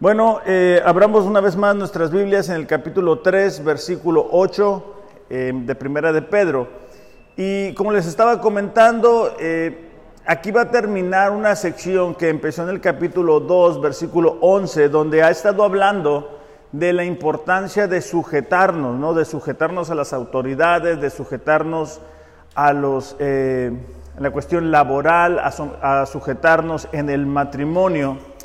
Bueno, eh, abramos una vez más nuestras Biblias en el capítulo 3, versículo 8 eh, de Primera de Pedro. Y como les estaba comentando, eh, aquí va a terminar una sección que empezó en el capítulo 2, versículo 11, donde ha estado hablando de la importancia de sujetarnos, ¿no? De sujetarnos a las autoridades, de sujetarnos a los, la cuestión laboral, a sujetarnos en el matrimonio.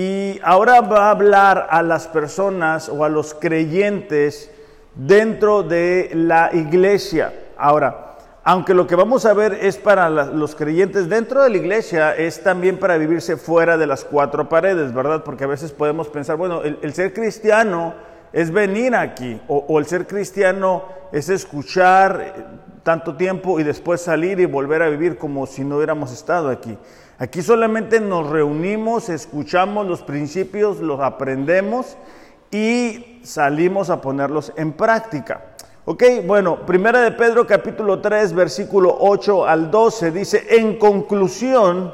Y ahora va a hablar a las personas o a los creyentes dentro de la iglesia. Ahora, aunque lo que vamos a ver es para los creyentes dentro de la iglesia, es también para vivirse fuera de las cuatro paredes, ¿verdad? Porque a veces podemos pensar, bueno, el, ser cristiano es venir aquí, o, o el ser cristiano es escuchar tanto tiempo y después salir y volver a vivir como si no hubiéramos estado aquí. Aquí solamente nos reunimos, escuchamos los principios, los aprendemos y salimos a ponerlos en práctica. Ok, bueno, primera de Pedro capítulo 3, versículo 8 al 12 dice, en conclusión,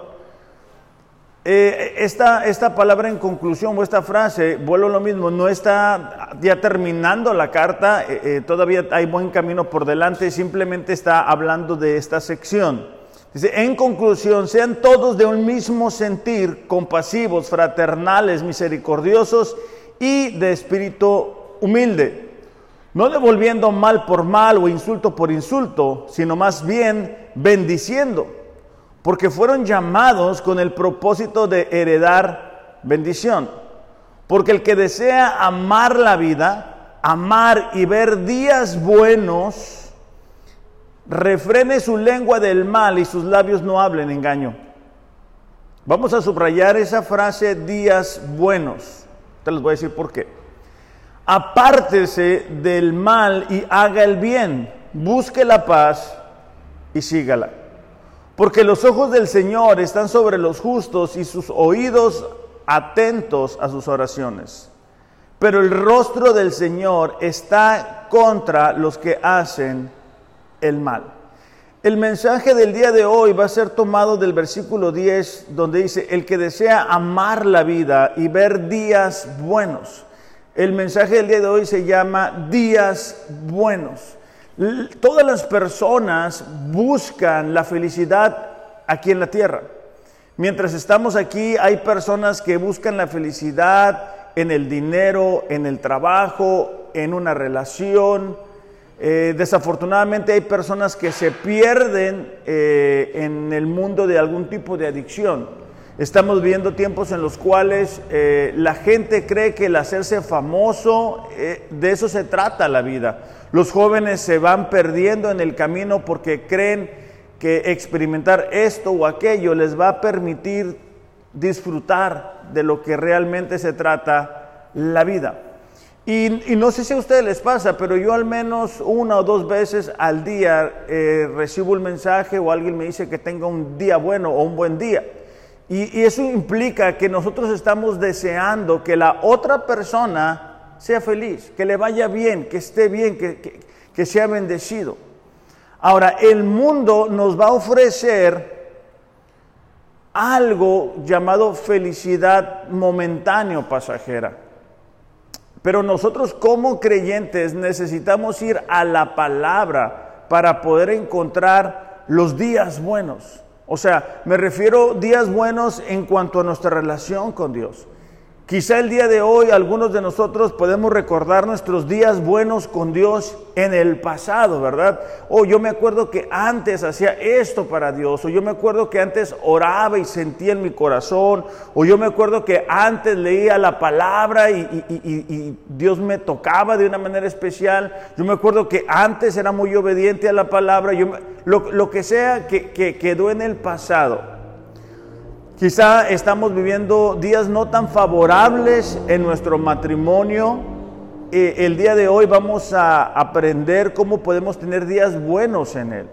eh, esta, esta, palabra en conclusión o esta frase, vuelvo a lo mismo, no está ya terminando la carta, eh, eh, todavía hay buen camino por delante, simplemente está hablando de esta sección. Dice, en conclusión, sean todos de un mismo sentir, compasivos, fraternales, misericordiosos y de espíritu humilde, no devolviendo mal por mal o insulto por insulto, sino más bien bendiciendo, porque fueron llamados con el propósito de heredar bendición. Porque el que desea amar la vida, amar y ver días buenos, refrene su lengua del mal y sus labios no hablen engaño. Vamos a subrayar esa frase días buenos. Te les voy a decir por qué. Apártese del mal y haga el bien. Busque la paz y sígala. Porque los ojos del Señor están sobre los justos y sus oídos atentos a sus oraciones. Pero el rostro del Señor está contra los que hacen el mal. El mensaje del día de hoy va a ser tomado del versículo 10, donde dice, el que desea amar la vida y ver días buenos. El mensaje del día de hoy se llama días buenos. Todas las personas buscan la felicidad aquí en la tierra. Mientras estamos aquí, hay personas que buscan la felicidad en el dinero, en el trabajo, en una relación, eh, desafortunadamente hay personas que se pierden eh, en el mundo de algún tipo de adicción. Estamos viendo tiempos en los cuales eh, la gente cree que el hacerse famoso, de eso se trata la vida. Los jóvenes se van perdiendo en el camino porque creen que experimentar esto o aquello les va a permitir disfrutar de lo que realmente se trata la vida. Y, no sé si a ustedes les pasa, pero yo al menos una o dos veces al día eh, recibo un mensaje o alguien me dice que tenga un día bueno o un buen día. Y, eso implica que nosotros estamos deseando que la otra persona sea feliz, que le vaya bien, que esté bien, que, que sea bendecido. Ahora, el mundo nos va a ofrecer algo llamado felicidad momentáneo pasajera. Pero nosotros como creyentes necesitamos ir a la palabra para poder encontrar los días buenos. O sea, me refiero días buenos en cuanto a nuestra relación con Dios. Quizá el día de hoy algunos de nosotros podemos recordar nuestros días buenos con Dios en el pasado, ¿verdad? O yo me acuerdo que antes hacía esto para Dios, o yo me acuerdo que antes oraba y sentía en mi corazón, o yo me acuerdo que antes leía la palabra y, Dios me tocaba de una manera especial, yo me acuerdo que antes era muy obediente a la palabra, yo, lo, que sea que, que quedó en el pasado. Quizá estamos viviendo días no tan favorables en nuestro matrimonio. Eh, el día de hoy vamos a aprender cómo podemos tener días buenos en él.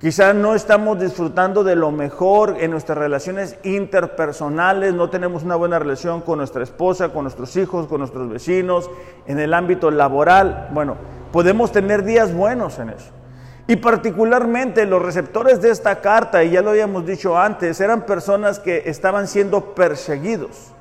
Quizá no estamos disfrutando de lo mejor en nuestras relaciones interpersonales, no tenemos una buena relación con nuestra esposa, con nuestros hijos, con nuestros vecinos, en el ámbito laboral. Bueno, podemos tener días buenos en eso. Y particularmente los receptores de esta carta, y ya lo habíamos dicho antes, eran personas que estaban siendo perseguidos.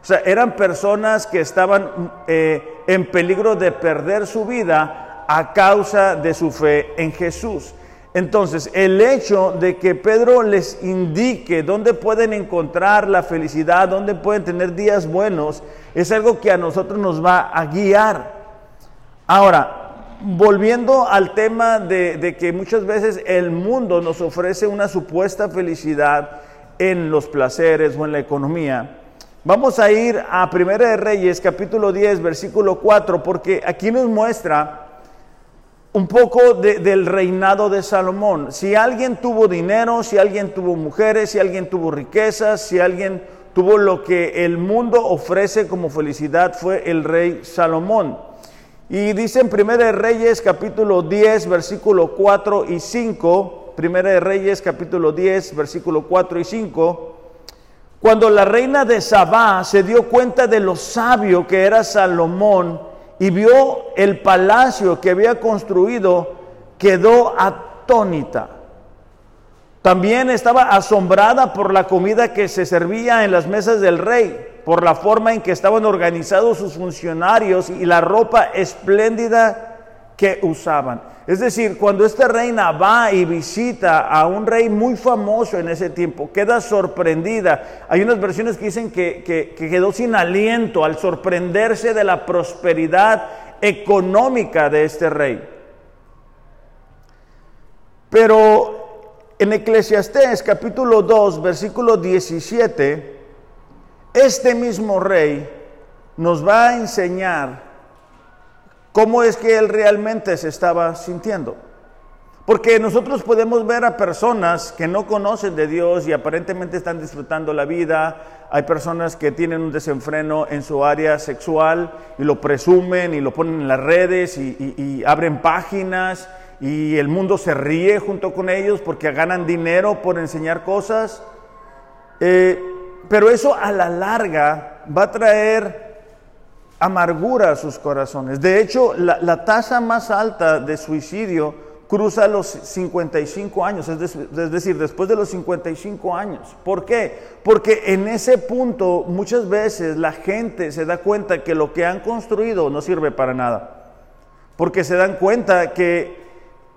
O sea, eran personas que estaban eh, en peligro de perder su vida a causa de su fe en Jesús. Entonces, el hecho de que Pedro les indique dónde pueden encontrar la felicidad, dónde pueden tener días buenos, es algo que a nosotros nos va a guiar. Ahora, volviendo al tema de, que muchas veces el mundo nos ofrece una supuesta felicidad en los placeres o en la economía, vamos a ir a Primera de Reyes, capítulo 10, versículo 4, porque aquí nos muestra un poco del reinado de Salomón. Si alguien tuvo dinero, si alguien tuvo mujeres, si alguien tuvo riquezas, si alguien tuvo lo que el mundo ofrece como felicidad, fue el rey Salomón. Y dice en Primera de Reyes capítulo 10, versículo 4 y 5, Primera de Reyes capítulo 10, versículo 4 y 5, cuando la reina de Sabá se dio cuenta de lo sabio que era Salomón, y vio el palacio que había construido, quedó atónita. También estaba asombrada por la comida que se servía en las mesas del rey, por la forma en que estaban organizados sus funcionarios y la ropa espléndida que usaban. Es decir, cuando esta reina va y visita a un rey muy famoso en ese tiempo, queda sorprendida. Hay unas versiones que dicen que, quedó sin aliento al sorprenderse de la prosperidad económica de este rey. Pero en Eclesiastés capítulo 2, versículo 17, este mismo rey nos va a enseñar cómo es que él realmente se estaba sintiendo. Porque nosotros podemos ver a personas que no conocen de Dios y aparentemente están disfrutando la vida. Hay personas que tienen un desenfreno en su área sexual y lo presumen y lo ponen en las redes y, abren páginas y el mundo se ríe junto con ellos porque ganan dinero por enseñar cosas. Eh, pero eso a la larga va a traer amargura a sus corazones. De hecho, la, tasa más alta de suicidio cruza los 55 años, es, es, decir, después de los 55 años. ¿Por qué? Porque en ese punto muchas veces la gente se da cuenta que lo que han construido no sirve para nada. Porque se dan cuenta que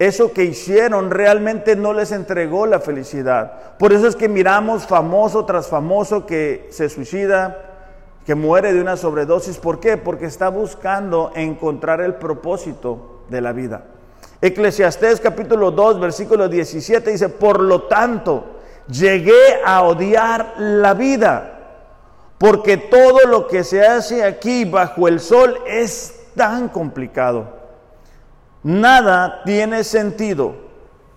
eso que hicieron realmente no les entregó la felicidad. Por eso es que miramos famoso tras famoso que se suicida, que muere de una sobredosis. ¿Por qué? Porque está buscando encontrar el propósito de la vida. Eclesiastés capítulo 2, versículo 17 dice, por lo tanto, llegué a odiar la vida, porque todo lo que se hace aquí bajo el sol es tan complicado. Nada tiene sentido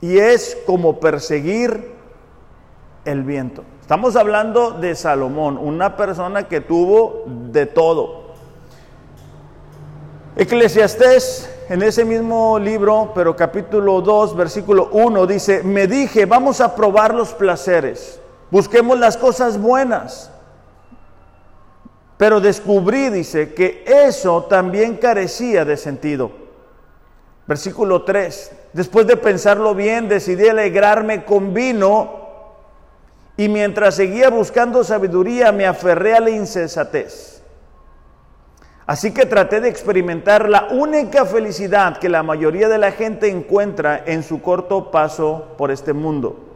y es como perseguir el viento. Estamos hablando de Salomón, una persona que tuvo de todo. Eclesiastés, en ese mismo libro, pero capítulo 2, versículo 1, dice, me dije, vamos a probar los placeres, busquemos las cosas buenas. Pero descubrí, dice, que eso también carecía de sentido. Versículo 3, después de pensarlo bien, decidí alegrarme con vino y mientras seguía buscando sabiduría, me aferré a la insensatez. Así que traté de experimentar la única felicidad que la mayoría de la gente encuentra en su corto paso por este mundo.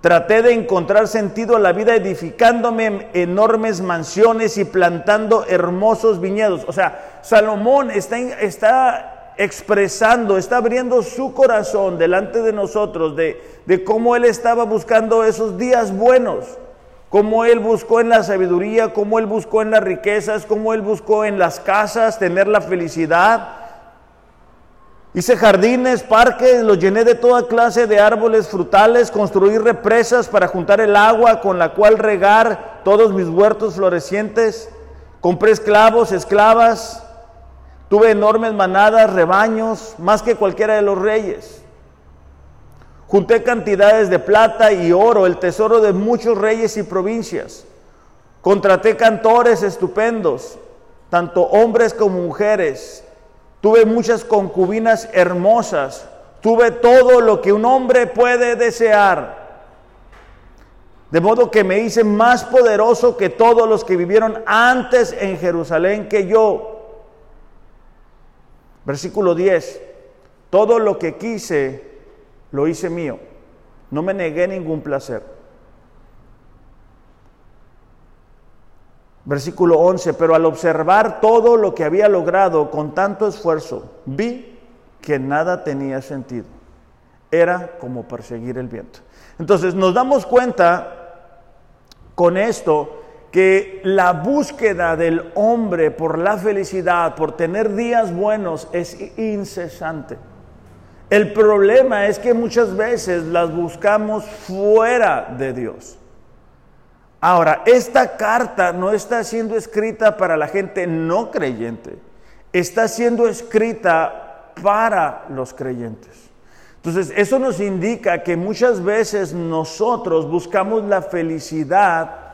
Traté de encontrar sentido a la vida edificándome en enormes mansiones y plantando hermosos viñedos. O sea, Salomón está, está expresando, está abriendo su corazón delante de nosotros de, de cómo él estaba buscando esos días buenos, cómo él buscó en la sabiduría, cómo él buscó en las riquezas, cómo él buscó en las casas tener la felicidad. Hice jardines, parques, los llené de toda clase de árboles frutales, construí represas para juntar el agua con la cual regar todos mis huertos florecientes, compré esclavos, esclavas, Tuve enormes manadas, rebaños, más que cualquiera de los reyes. Junté cantidades de plata y oro, el tesoro de muchos reyes y provincias. Contraté cantores estupendos, tanto hombres como mujeres. Tuve muchas concubinas hermosas. Tuve todo lo que un hombre puede desear. De modo que me hice más poderoso que todos los que vivieron antes en Jerusalén que yo. Versículo 10. Todo lo que quise, lo hice mío. No me negué ningún placer. Versículo 11. Pero al observar todo lo que había logrado con tanto esfuerzo, vi que nada tenía sentido. Era como perseguir el viento. Entonces nos damos cuenta con esto que la búsqueda del hombre por la felicidad, por tener días buenos, es incesante. El problema es que muchas veces las buscamos fuera de Dios. Ahora, esta carta no está siendo escrita para la gente no creyente, está siendo escrita para los creyentes. Entonces, eso nos indica que muchas veces nosotros buscamos la felicidad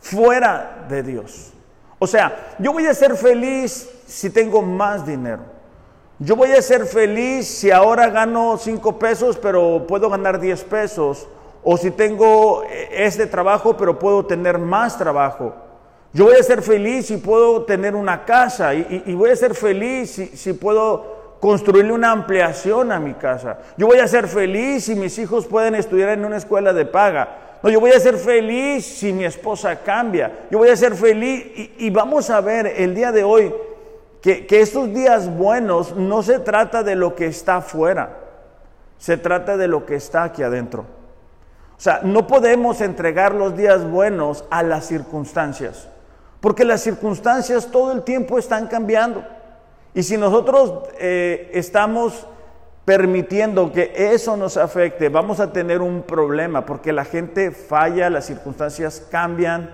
fuera de Dios. O sea, yo voy a ser feliz si tengo más dinero. Yo voy a ser feliz si ahora gano 5 pesos, pero puedo ganar 10 pesos. O si tengo este trabajo, pero puedo tener más trabajo. Yo voy a ser feliz si puedo tener una casa. Y, voy a ser feliz si, si puedo construirle una ampliación a mi casa. Yo voy a ser feliz si mis hijos pueden estudiar en una escuela de paga. No, yo voy a ser feliz si mi esposa cambia. Yo voy a ser feliz. Y, vamos a ver el día de hoy que, que estos días buenos no se trata de lo que está afuera, se trata de lo que está aquí adentro. O sea, no podemos entregar los días buenos a las circunstancias, porque las circunstancias todo el tiempo están cambiando. Y si nosotros eh, estamos permitiendo que eso nos afecte, vamos a tener un problema porque la gente falla, las circunstancias cambian,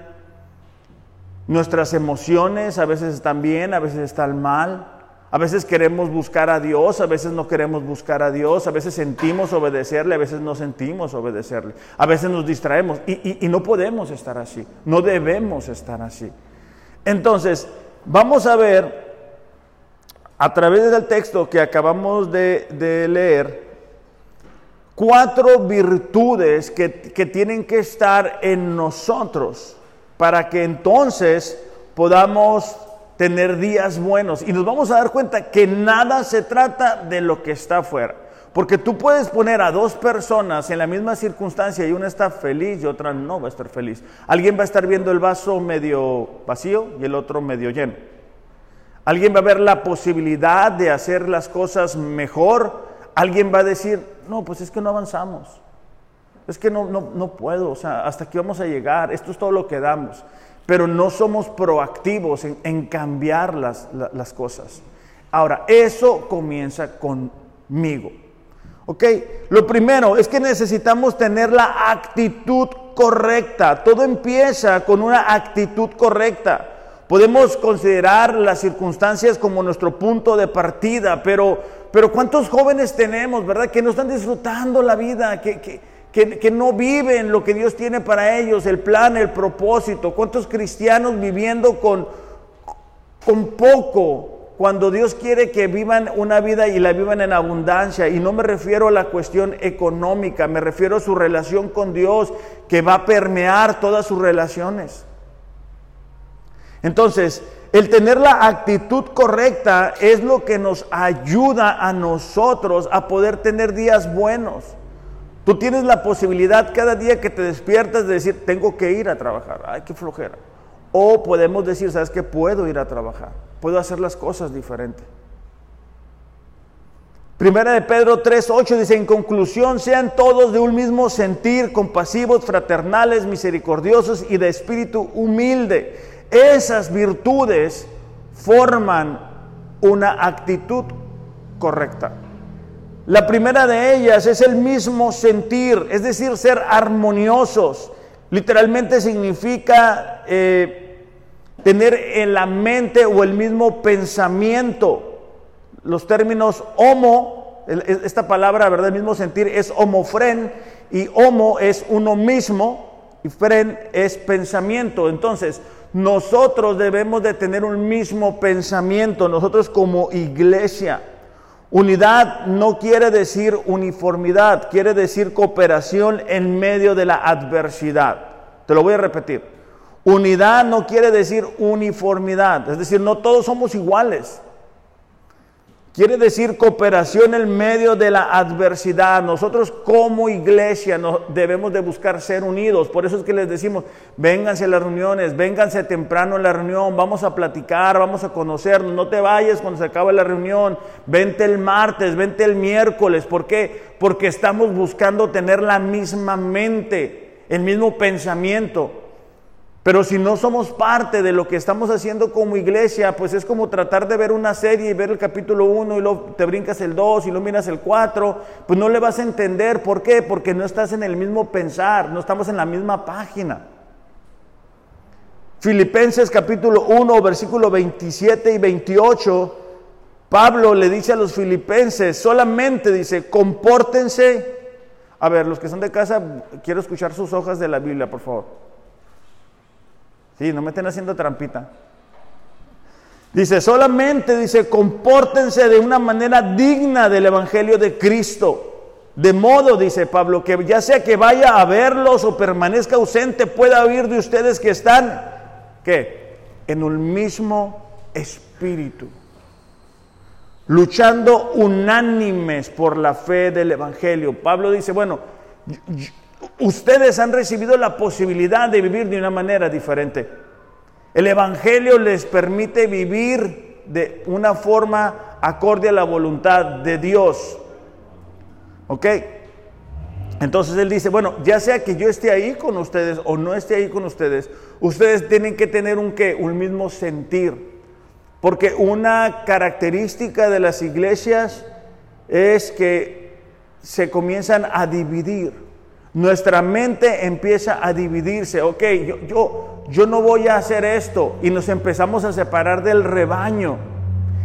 nuestras emociones a veces están bien, a veces están mal, a veces queremos buscar a Dios, a veces no queremos buscar a Dios, a veces sentimos obedecerle, a veces no sentimos obedecerle, a veces nos distraemos y, no podemos estar así, no debemos estar así. Entonces, vamos a ver a través del texto que acabamos de, leer, cuatro virtudes que, tienen que estar en nosotros para que entonces podamos tener días buenos. Y nos vamos a dar cuenta que nada se trata de lo que está afuera. Porque tú puedes poner a dos personas en la misma circunstancia y una está feliz y otra no va a estar feliz. Alguien va a estar viendo el vaso medio vacío y el otro medio lleno. Alguien va a ver la posibilidad de hacer las cosas mejor. Alguien va a decir, no, pues es que no avanzamos. Es que no, no, puedo, o sea, hasta aquí vamos a llegar. Esto es todo lo que damos. Pero no somos proactivos en, cambiar las, las cosas. Ahora, eso comienza conmigo. ¿Ok? Lo primero es que necesitamos tener la actitud correcta. Todo empieza con una actitud correcta. Podemos considerar las circunstancias como nuestro punto de partida, pero, pero ¿cuántos jóvenes tenemos, verdad? Que no están disfrutando la vida, que, que, que, no viven lo que Dios tiene para ellos, el plan, el propósito. ¿Cuántos cristianos viviendo con, con poco? Cuando Dios quiere que vivan una vida y la vivan en abundancia, y no me refiero a la cuestión económica, me refiero a su relación con Dios que va a permear todas sus relaciones. Entonces, el tener la actitud correcta es lo que nos ayuda a nosotros a poder tener días buenos. Tú tienes la posibilidad cada día que te despiertas de decir, tengo que ir a trabajar, ay, qué flojera. O podemos decir, sabes que puedo ir a trabajar, puedo hacer las cosas diferentes. Primera de Pedro 3:8 dice, en conclusión, sean todos de un mismo sentir, compasivos, fraternales, misericordiosos y de espíritu humilde esas virtudes forman una actitud correcta. La primera de ellas es el mismo sentir, es decir, ser armoniosos. Literalmente significa eh, tener en la mente o el mismo pensamiento. Los términos homo, esta palabra, ¿verdad? El mismo sentir es homofren y homo es uno mismo y fren es pensamiento. Entonces, nosotros debemos de tener un mismo pensamiento, nosotros como iglesia. Unidad no quiere decir uniformidad, quiere decir cooperación en medio de la adversidad. Te lo voy a repetir. Unidad no quiere decir uniformidad, es decir, no todos somos iguales. Quiere decir cooperación en medio de la adversidad. Nosotros como iglesia debemos de buscar ser unidos. Por eso es que les decimos, vénganse a las reuniones, vénganse temprano a la reunión, vamos a platicar, vamos a conocernos. No te vayas cuando se acabe la reunión. Vente el martes, vente el miércoles. ¿Por qué? Porque estamos buscando tener la misma mente, el mismo pensamiento. Pero si no somos parte de lo que estamos haciendo como iglesia, pues es como tratar de ver una serie y ver el capítulo 1 y luego te brincas el 2 y luego miras el 4, pues no le vas a entender. ¿Por qué? Porque no estás en el mismo pensar, no estamos en la misma página. Filipenses capítulo 1, versículo 27 y 28, Pablo le dice a los filipenses, solamente dice, compórtense. A ver, los que son de casa, quiero escuchar sus hojas de la Biblia, por favor. Sí, no me estén haciendo trampita. Dice, solamente, dice, compórtense de una manera digna del Evangelio de Cristo. De modo, dice Pablo, que ya sea que vaya a verlos o permanezca ausente, pueda oír de ustedes que están, ¿qué? En un mismo espíritu. Luchando unánimes por la fe del Evangelio. Pablo dice, bueno, ustedes han recibido la posibilidad de vivir de una manera diferente. El Evangelio les permite vivir de una forma acorde a la voluntad de Dios. ¿Ok? Entonces él dice, bueno, ya sea que yo esté ahí con ustedes o no esté ahí con ustedes, ustedes tienen que tener un qué, un mismo sentir. Porque una característica de las iglesias es que se comienzan a dividir nuestra mente empieza a dividirse. Ok, yo, yo, yo no voy a hacer esto. Y nos empezamos a separar del rebaño.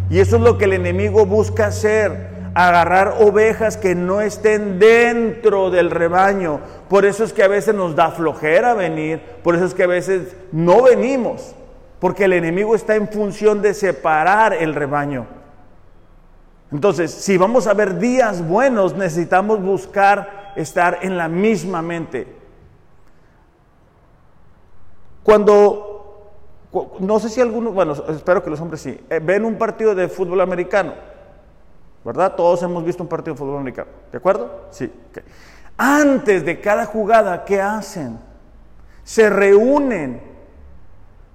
Y eso es lo que el enemigo busca hacer. Agarrar ovejas que no estén dentro del rebaño. Por eso es que a veces nos da flojera venir. Por eso es que a veces no venimos. Porque el enemigo está en función de separar el rebaño. Entonces, si vamos a ver días buenos, necesitamos buscar estar en la misma mente. Cuando, no sé si algunos, bueno, espero que los hombres sí, eh, ven un partido de fútbol americano, ¿verdad? Todos hemos visto un partido de fútbol americano, ¿de acuerdo? Sí. Antes de cada jugada, ¿qué hacen? Se reúnen.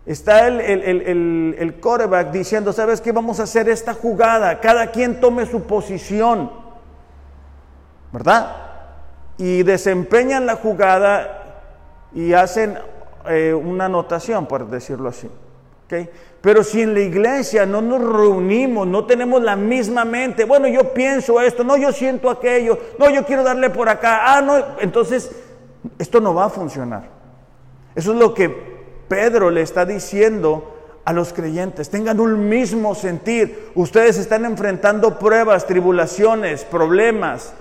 Está el, el, el, quarterback diciendo, ¿sabes qué? Vamos a hacer esta jugada. Cada quien tome su posición. ¿Verdad? Y desempeñan la jugada y hacen eh, una anotación, por decirlo así. ¿okay? Pero si en la iglesia no nos reunimos, no tenemos la misma mente, bueno, yo pienso esto, no, yo siento aquello, no, yo quiero darle por acá, ah, no, entonces esto no va a funcionar. Eso es lo que Pedro le está diciendo a los creyentes, tengan un mismo sentir. Ustedes están enfrentando pruebas, tribulaciones, problemas,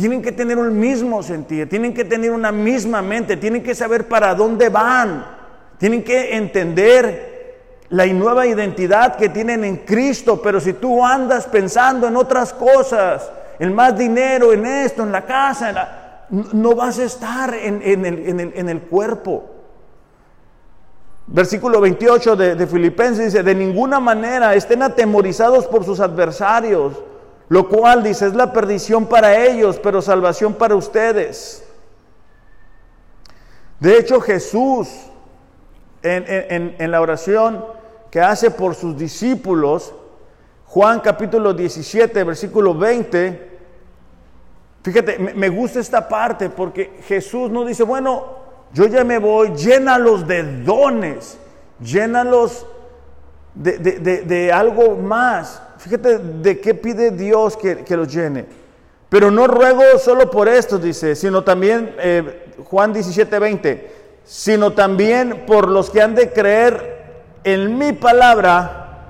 tienen que tener un mismo sentido, tienen que tener una misma mente, tienen que saber para dónde van, tienen que entender la nueva identidad que tienen en Cristo, pero si tú andas pensando en otras cosas, en más dinero, en esto, en la casa, no vas a estar en, el, en, el, cuerpo. Versículo 28 de, de Filipenses dice, de ninguna manera estén atemorizados por sus adversarios lo cual dice es la perdición para ellos, pero salvación para ustedes. De hecho, Jesús en, la oración que hace por sus discípulos, Juan capítulo 17, versículo 20, fíjate, me, gusta esta parte porque Jesús no dice, bueno, yo ya me voy, llénalos de dones, llénalos de, de algo más. Fíjate de qué pide Dios que, los llene. Pero no ruego solo por esto, dice, sino también, eh, Juan 17, 20, sino también por los que han de creer en mi palabra,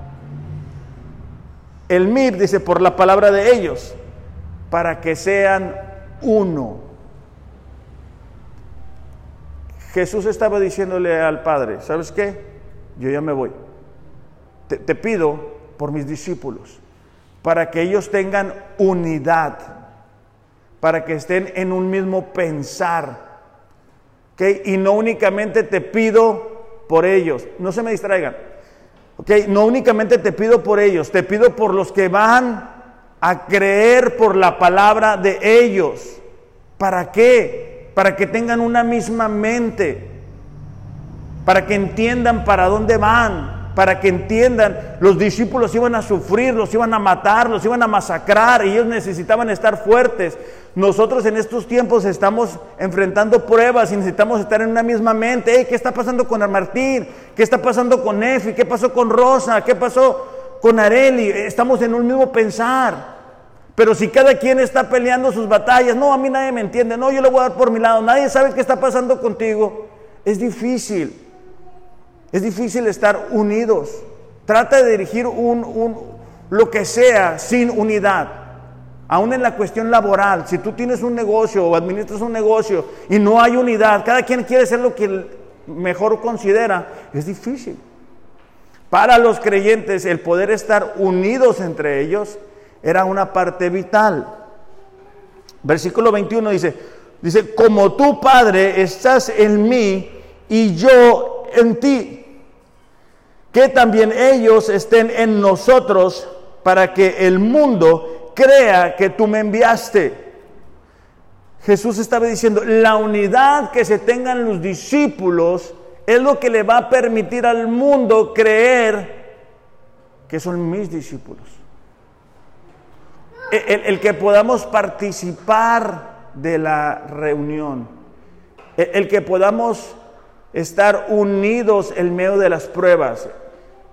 el MIR dice, por la palabra de ellos, para que sean uno. Jesús estaba diciéndole al Padre, ¿sabes qué? Yo ya me voy. te pido por mis discípulos, para que ellos tengan unidad, para que estén en un mismo pensar. ¿ok? Y no únicamente te pido por ellos, no se me distraigan, ¿ok? No únicamente te pido por ellos, te pido por los que van a creer por la palabra de ellos. ¿Para qué? Para que tengan una misma mente, para que entiendan para dónde van, para que entiendan, los discípulos iban a sufrir, los iban a matar, los iban a masacrar, y ellos necesitaban estar fuertes. Nosotros en estos tiempos estamos enfrentando pruebas y necesitamos estar en una misma mente. ¿Qué está pasando con Martín? ¿Qué está pasando con Efi? ¿Qué pasó con Rosa? ¿Qué pasó con Areli? Estamos en un mismo pensar. Pero si cada quien está peleando sus batallas, no, a mí nadie me entiende, no, yo le voy a dar por mi lado, nadie sabe qué está pasando contigo, es difícil. Es difícil estar unidos. Trata de dirigir un, lo que sea sin unidad. Aún en la cuestión laboral, si tú tienes un negocio o administras un negocio y no hay unidad, cada quien quiere hacer lo que mejor considera, es difícil. Para los creyentes el poder estar unidos entre ellos era una parte vital. Versículo 21 dice, dice, como tu Padre estás en mí y yo en ti que también ellos estén en nosotros para que el mundo crea que tú me enviaste. Jesús estaba diciendo, la unidad que se tengan los discípulos es lo que le va a permitir al mundo creer que son mis discípulos. El, que podamos participar de la reunión, el, el que podamos estar unidos en medio de las pruebas,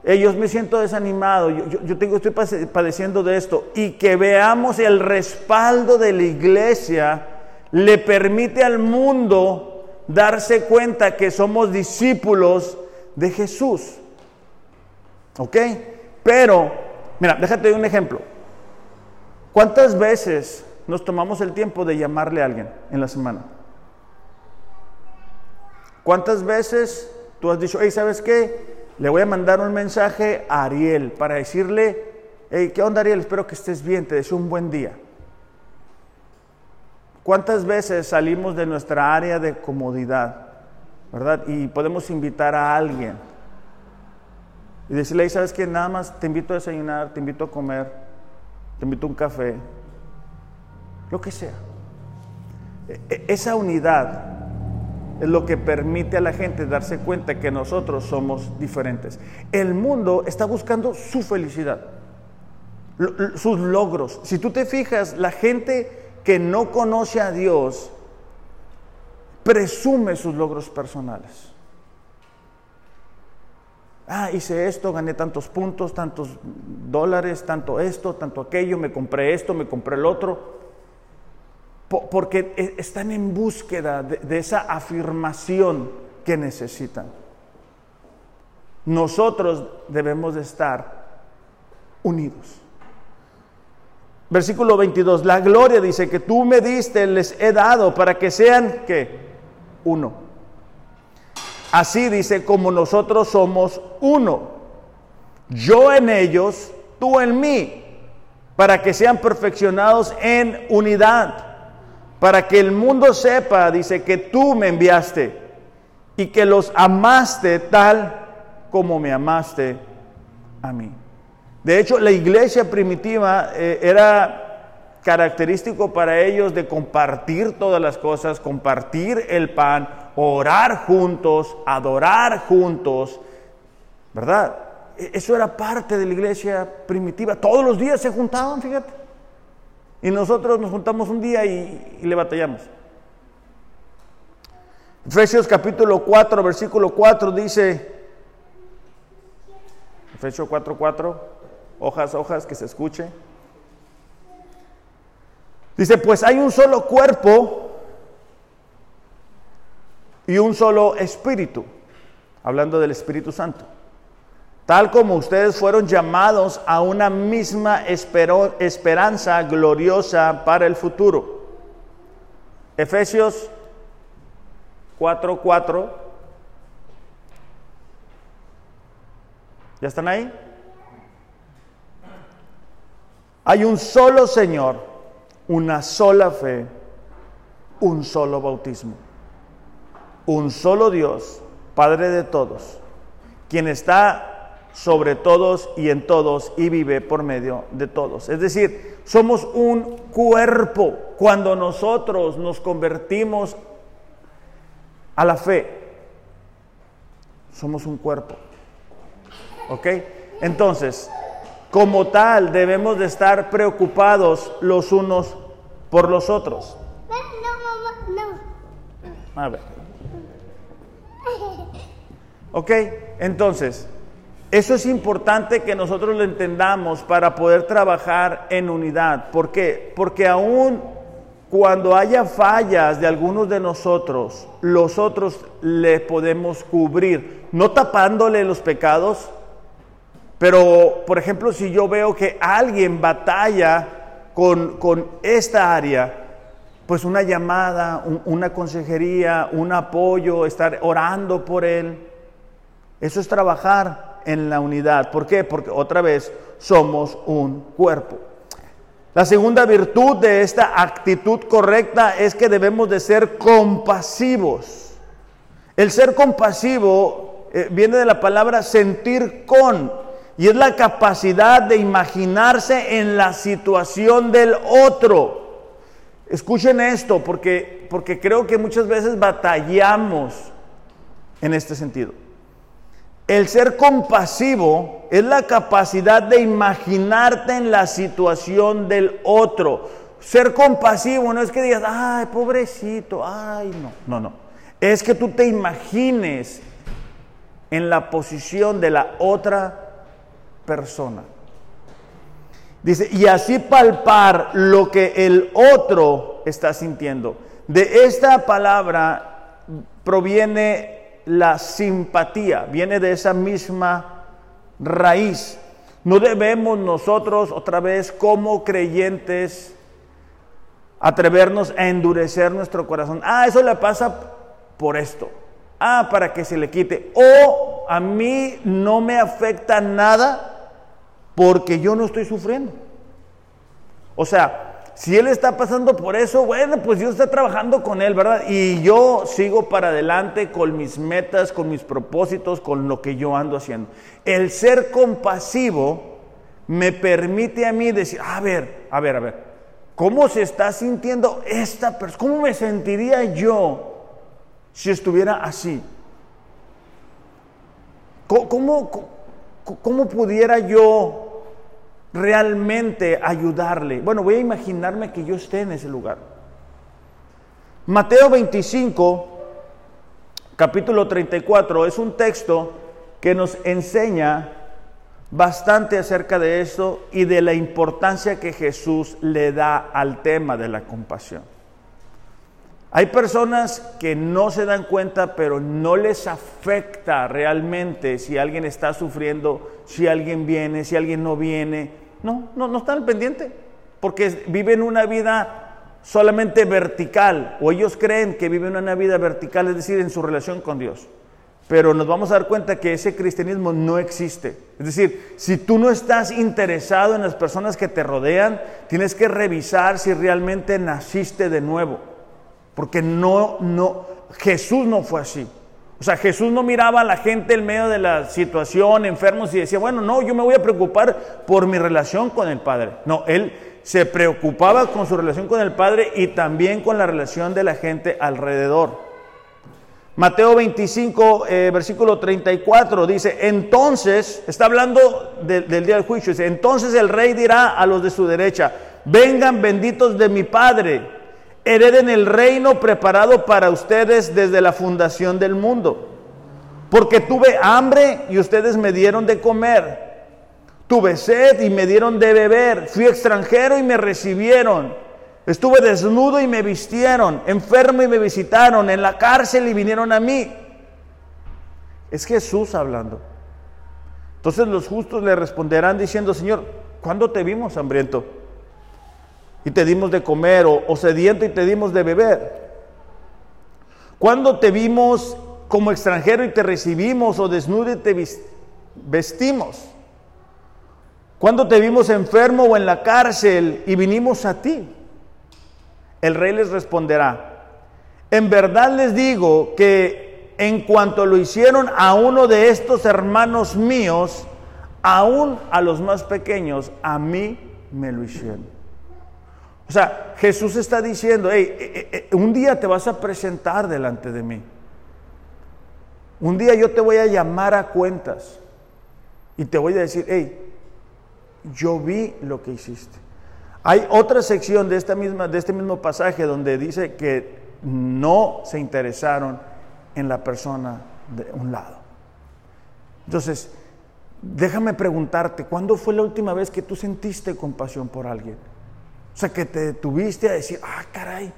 ellos me siento desanimado, yo, tengo, estoy padeciendo de esto, y que veamos el respaldo de la iglesia le permite al mundo darse cuenta que somos discípulos de Jesús. ¿Ok? Pero, mira, déjate de un ejemplo. ¿Cuántas veces nos tomamos el tiempo de llamarle a alguien en la semana? ¿Cuántas veces tú has dicho, hey, ¿sabes qué? Le voy a mandar un mensaje a Ariel para decirle, hey, ¿qué onda Ariel? Espero que estés bien, te deseo un buen día. ¿Cuántas veces salimos de nuestra área de comodidad, verdad? Y podemos invitar a alguien y decirle, hey, ¿sabes qué? Nada más te invito a desayunar, te invito a comer, te invito a un café, lo que sea. E, e, esa unidad es lo que permite a la gente darse cuenta que nosotros somos diferentes. El mundo está buscando su felicidad, sus logros. Si tú te fijas, la gente que no conoce a Dios presume sus logros personales. Ah, hice esto, gané tantos puntos, tantos dólares, tanto esto, tanto aquello, me compré esto, me compré el otro porque e, están en búsqueda de, esa afirmación que necesitan. Nosotros debemos de estar unidos. Versículo 22, la gloria dice que tú me diste, les he dado para que sean que uno. Así dice como nosotros somos uno. Yo en ellos, tú en mí, para que sean perfeccionados en unidad para que el mundo sepa, dice, que tú me enviaste y que los amaste tal como me amaste a mí. De hecho, la iglesia primitiva eh, era característico para ellos de compartir todas las cosas, compartir el pan, orar juntos, adorar juntos, ¿verdad? E, eso era parte de la iglesia primitiva. Todos los días se juntaban, fíjate. Y nosotros nos juntamos un día y, le batallamos. Efesios capítulo 4, versículo 4 dice, Efesios 4, 4, hojas, hojas, que se escuche. Dice, pues hay un solo cuerpo y un solo espíritu, hablando del Espíritu Santo tal como ustedes fueron llamados a una misma esperanza gloriosa para el futuro. Efesios 4:4. ¿Ya están ahí? Hay un solo Señor, una sola fe, un solo bautismo. un solo Dios, Padre de todos, quien está sobre todos y en todos y vive por medio de todos. Es decir, somos un cuerpo cuando nosotros nos convertimos a la fe. Somos un cuerpo. ¿Ok? Entonces, como tal, debemos de estar preocupados los unos por los otros. No. A ver. ¿Ok? Entonces, eso es importante que nosotros lo entendamos para poder trabajar en unidad. ¿Por qué? Porque aún cuando haya fallas de algunos de nosotros, los otros le podemos cubrir, no tapándole los pecados, pero por ejemplo, si yo veo que alguien batalla con, con esta área, pues una llamada, una consejería, un apoyo, estar orando por él, eso es trabajar en la unidad. ¿Por qué? Porque otra vez somos un cuerpo. La segunda virtud de esta actitud correcta es que debemos de ser compasivos. El ser compasivo eh, viene de la palabra sentir con y es la capacidad de imaginarse en la situación del otro. Escuchen esto porque, porque creo que muchas veces batallamos en este sentido. El ser compasivo es la capacidad de imaginarte en la situación del otro. Ser compasivo no es que digas, ay, pobrecito, ay, no, no, no. Es que tú te imagines en la posición de la otra persona. Dice, y así palpar lo que el otro está sintiendo. De esta palabra proviene la simpatía, viene de esa misma raíz. No debemos nosotros, otra vez, como creyentes, atrevernos a endurecer nuestro corazón. Ah, eso le pasa por esto. Ah, para que se le quite. O a mí no me afecta nada porque yo no estoy sufriendo. O sea, si él está pasando por eso, bueno, pues Dios está trabajando con él, ¿verdad? Y yo sigo para adelante con mis metas, con mis propósitos, con lo que yo ando haciendo. El ser compasivo me permite a mí decir, a ver, a ver, a ver, ¿cómo se está sintiendo esta persona? ¿Cómo me sentiría yo si estuviera así? ¿Cómo, pudiera yo realmente ayudarle. Bueno, voy a imaginarme que yo esté en ese lugar. Mateo 25, capítulo 34, es un texto que nos enseña bastante acerca de esto y de la importancia que Jesús le da al tema de la compasión. Hay personas que no se dan cuenta, pero no les afecta realmente si alguien está sufriendo, si alguien viene, si alguien no viene. No, no, no están al pendiente, porque viven una vida solamente vertical, o ellos creen que viven una vida vertical, es decir, en su relación con Dios. Pero nos vamos a dar cuenta que ese cristianismo no existe. Es decir, si tú no estás interesado en las personas que te rodean, tienes que revisar si realmente naciste de nuevo. Porque no, no, Jesús no fue así. O sea, Jesús no miraba a la gente en medio de la situación, enfermos, y decía, bueno, no, yo me voy a preocupar por mi relación con el Padre. No, Él se preocupaba con su relación con el Padre y también con la relación de la gente alrededor. Mateo 25, eh, versículo 34 dice, entonces, está hablando del día del juicio, dice, entonces el rey dirá a los de su derecha, vengan benditos de mi Padre hereden el reino preparado para ustedes desde la fundación del mundo. Porque tuve hambre y ustedes me dieron de comer. Tuve sed y me dieron de beber. Fui extranjero y me recibieron. Estuve desnudo y me vistieron. Enfermo y me visitaron. En la cárcel y vinieron a mí. Es Jesús hablando. Entonces los justos le responderán diciendo, Señor, ¿cuándo te vimos hambriento? Y te dimos de comer, o, sediento y te dimos de beber? ¿Cuándo te vimos como extranjero y te recibimos, o desnudo y te vestimos? ¿Cuándo te vimos enfermo o en la cárcel y vinimos a ti? El rey les responderá, En verdad les digo que en cuanto lo hicieron a uno de estos hermanos míos, aún a los más pequeños, a mí me lo hicieron. O sea, Jesús está diciendo, hey, eh, eh, eh, un día te vas a presentar delante de mí. Un día yo te voy a llamar a cuentas y te voy a decir, hey, yo vi lo que hiciste. Hay otra sección de, esta misma, de este mismo pasaje donde dice que no se interesaron en la persona de un lado. Entonces, déjame preguntarte, ¿cuándo fue la última vez que tú sentiste compasión por alguien? O sea, que te detuviste a decir, ah, caray,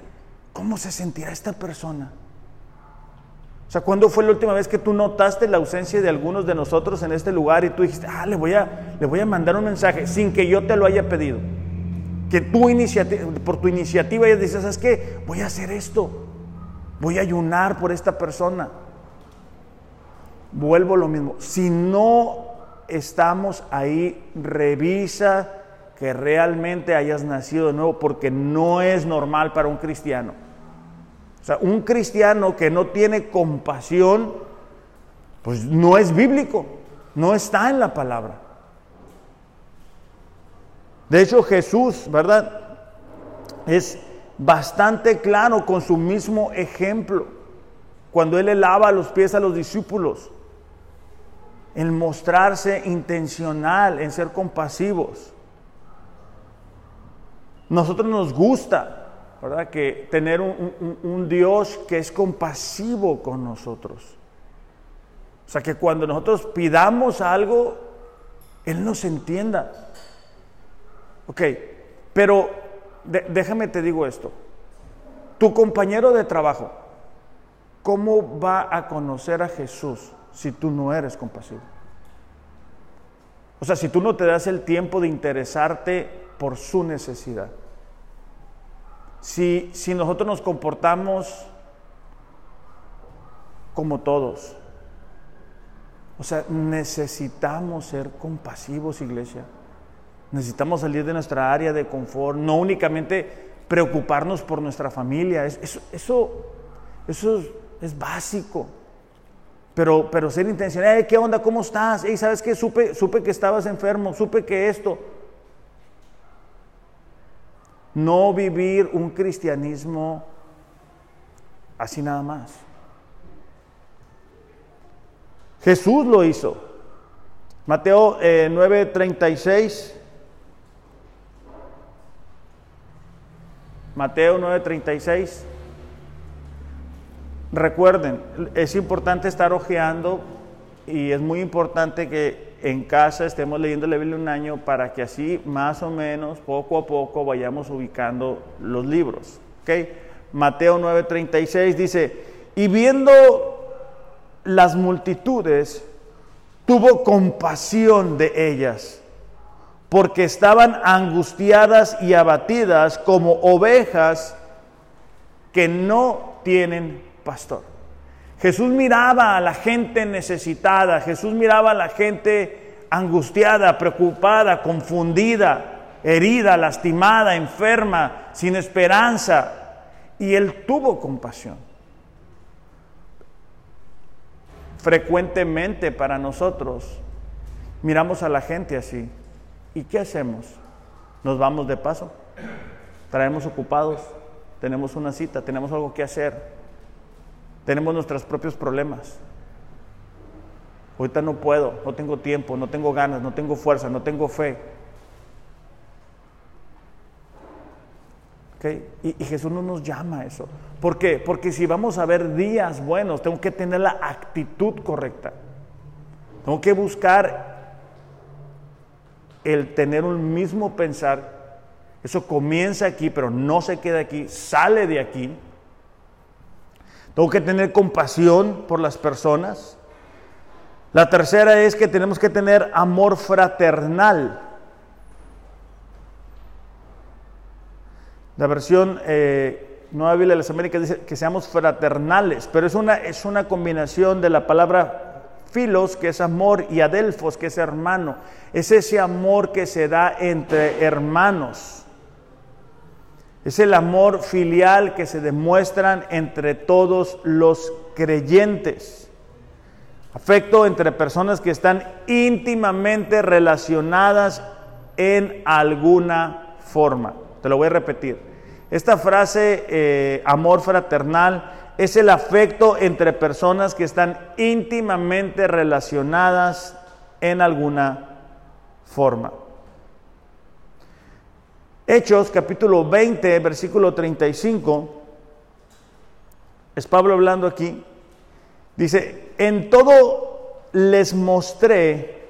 ¿cómo se sentirá esta persona? O sea, ¿cuándo fue la última vez que tú notaste la ausencia de algunos de nosotros en este lugar y tú dijiste, ah, le voy a, le voy a mandar un mensaje sin que yo te lo haya pedido? Que tú por tu iniciativa ya dices, ¿sabes qué? Voy a hacer esto. Voy a ayunar por esta persona. Vuelvo lo mismo. Si no estamos ahí, revisa que realmente hayas nacido de nuevo, porque no es normal para un cristiano. O sea, un cristiano que no tiene compasión, pues no es bíblico, no está en la palabra. De hecho, Jesús, ¿verdad? Es bastante claro con su mismo ejemplo, cuando Él le lava los pies a los discípulos, en mostrarse intencional, en ser compasivos. Nosotros nos gusta ¿verdad? Que tener un, Dios que es compasivo con nosotros. O sea, que cuando nosotros pidamos algo, Él nos entienda. Ok, pero déjame te digo esto. Tu compañero de trabajo, ¿cómo va a conocer a Jesús si tú no eres compasivo? O sea, si tú no te das el tiempo de interesarte por su necesidad. Si, nosotros nos comportamos como todos, o sea, necesitamos ser compasivos, iglesia. Necesitamos salir de nuestra área de confort, no únicamente preocuparnos por nuestra familia. Eso, eso, eso es, básico. Pero, pero ser intencional, ¿qué onda? ¿Cómo estás? ¿Sabes qué? Supe, supe que estabas enfermo, supe que esto. No vivir un cristianismo así nada más. Jesús lo hizo. Mateo 9:36. Eh, Mateo 9:36. Recuerden, es importante estar ojeando y es muy importante que en casa estemos leyendo la Biblia un año para que así más o menos poco a poco vayamos ubicando los libros. ¿okay? Mateo 9:36 dice, y viendo las multitudes, tuvo compasión de ellas, porque estaban angustiadas y abatidas como ovejas que no tienen pastor. Jesús miraba a la gente necesitada, Jesús miraba a la gente angustiada, preocupada, confundida, herida, lastimada, enferma, sin esperanza, y él tuvo compasión. Frecuentemente para nosotros miramos a la gente así. ¿Y qué hacemos? Nos vamos de paso. Traemos ocupados, tenemos una cita, tenemos algo que hacer tenemos nuestros propios problemas. Ahorita no puedo, no tengo tiempo, no tengo ganas, no tengo fuerza, no tengo fe. Y, y, Jesús no nos llama a eso. ¿Por qué? Porque si vamos a ver días buenos, tengo que tener la actitud correcta. Tengo que buscar el tener un mismo pensar. Eso comienza aquí, pero no se queda aquí, sale de aquí. Tengo que tener compasión por las personas. La tercera es que tenemos que tener amor fraternal. La versión eh, Nueva Biblia de las Américas dice que seamos fraternales, pero es una, es una combinación de la palabra filos, que es amor, y adelfos, que es hermano. Es ese amor que se da entre hermanos. Es el amor filial que se demuestran entre todos los creyentes. Afecto entre personas que están íntimamente relacionadas en alguna forma. Te lo voy a repetir. Esta frase, eh, amor fraternal, es el afecto entre personas que están íntimamente relacionadas en alguna forma. Hechos capítulo 20, versículo 35, es Pablo hablando aquí, dice, en todo les mostré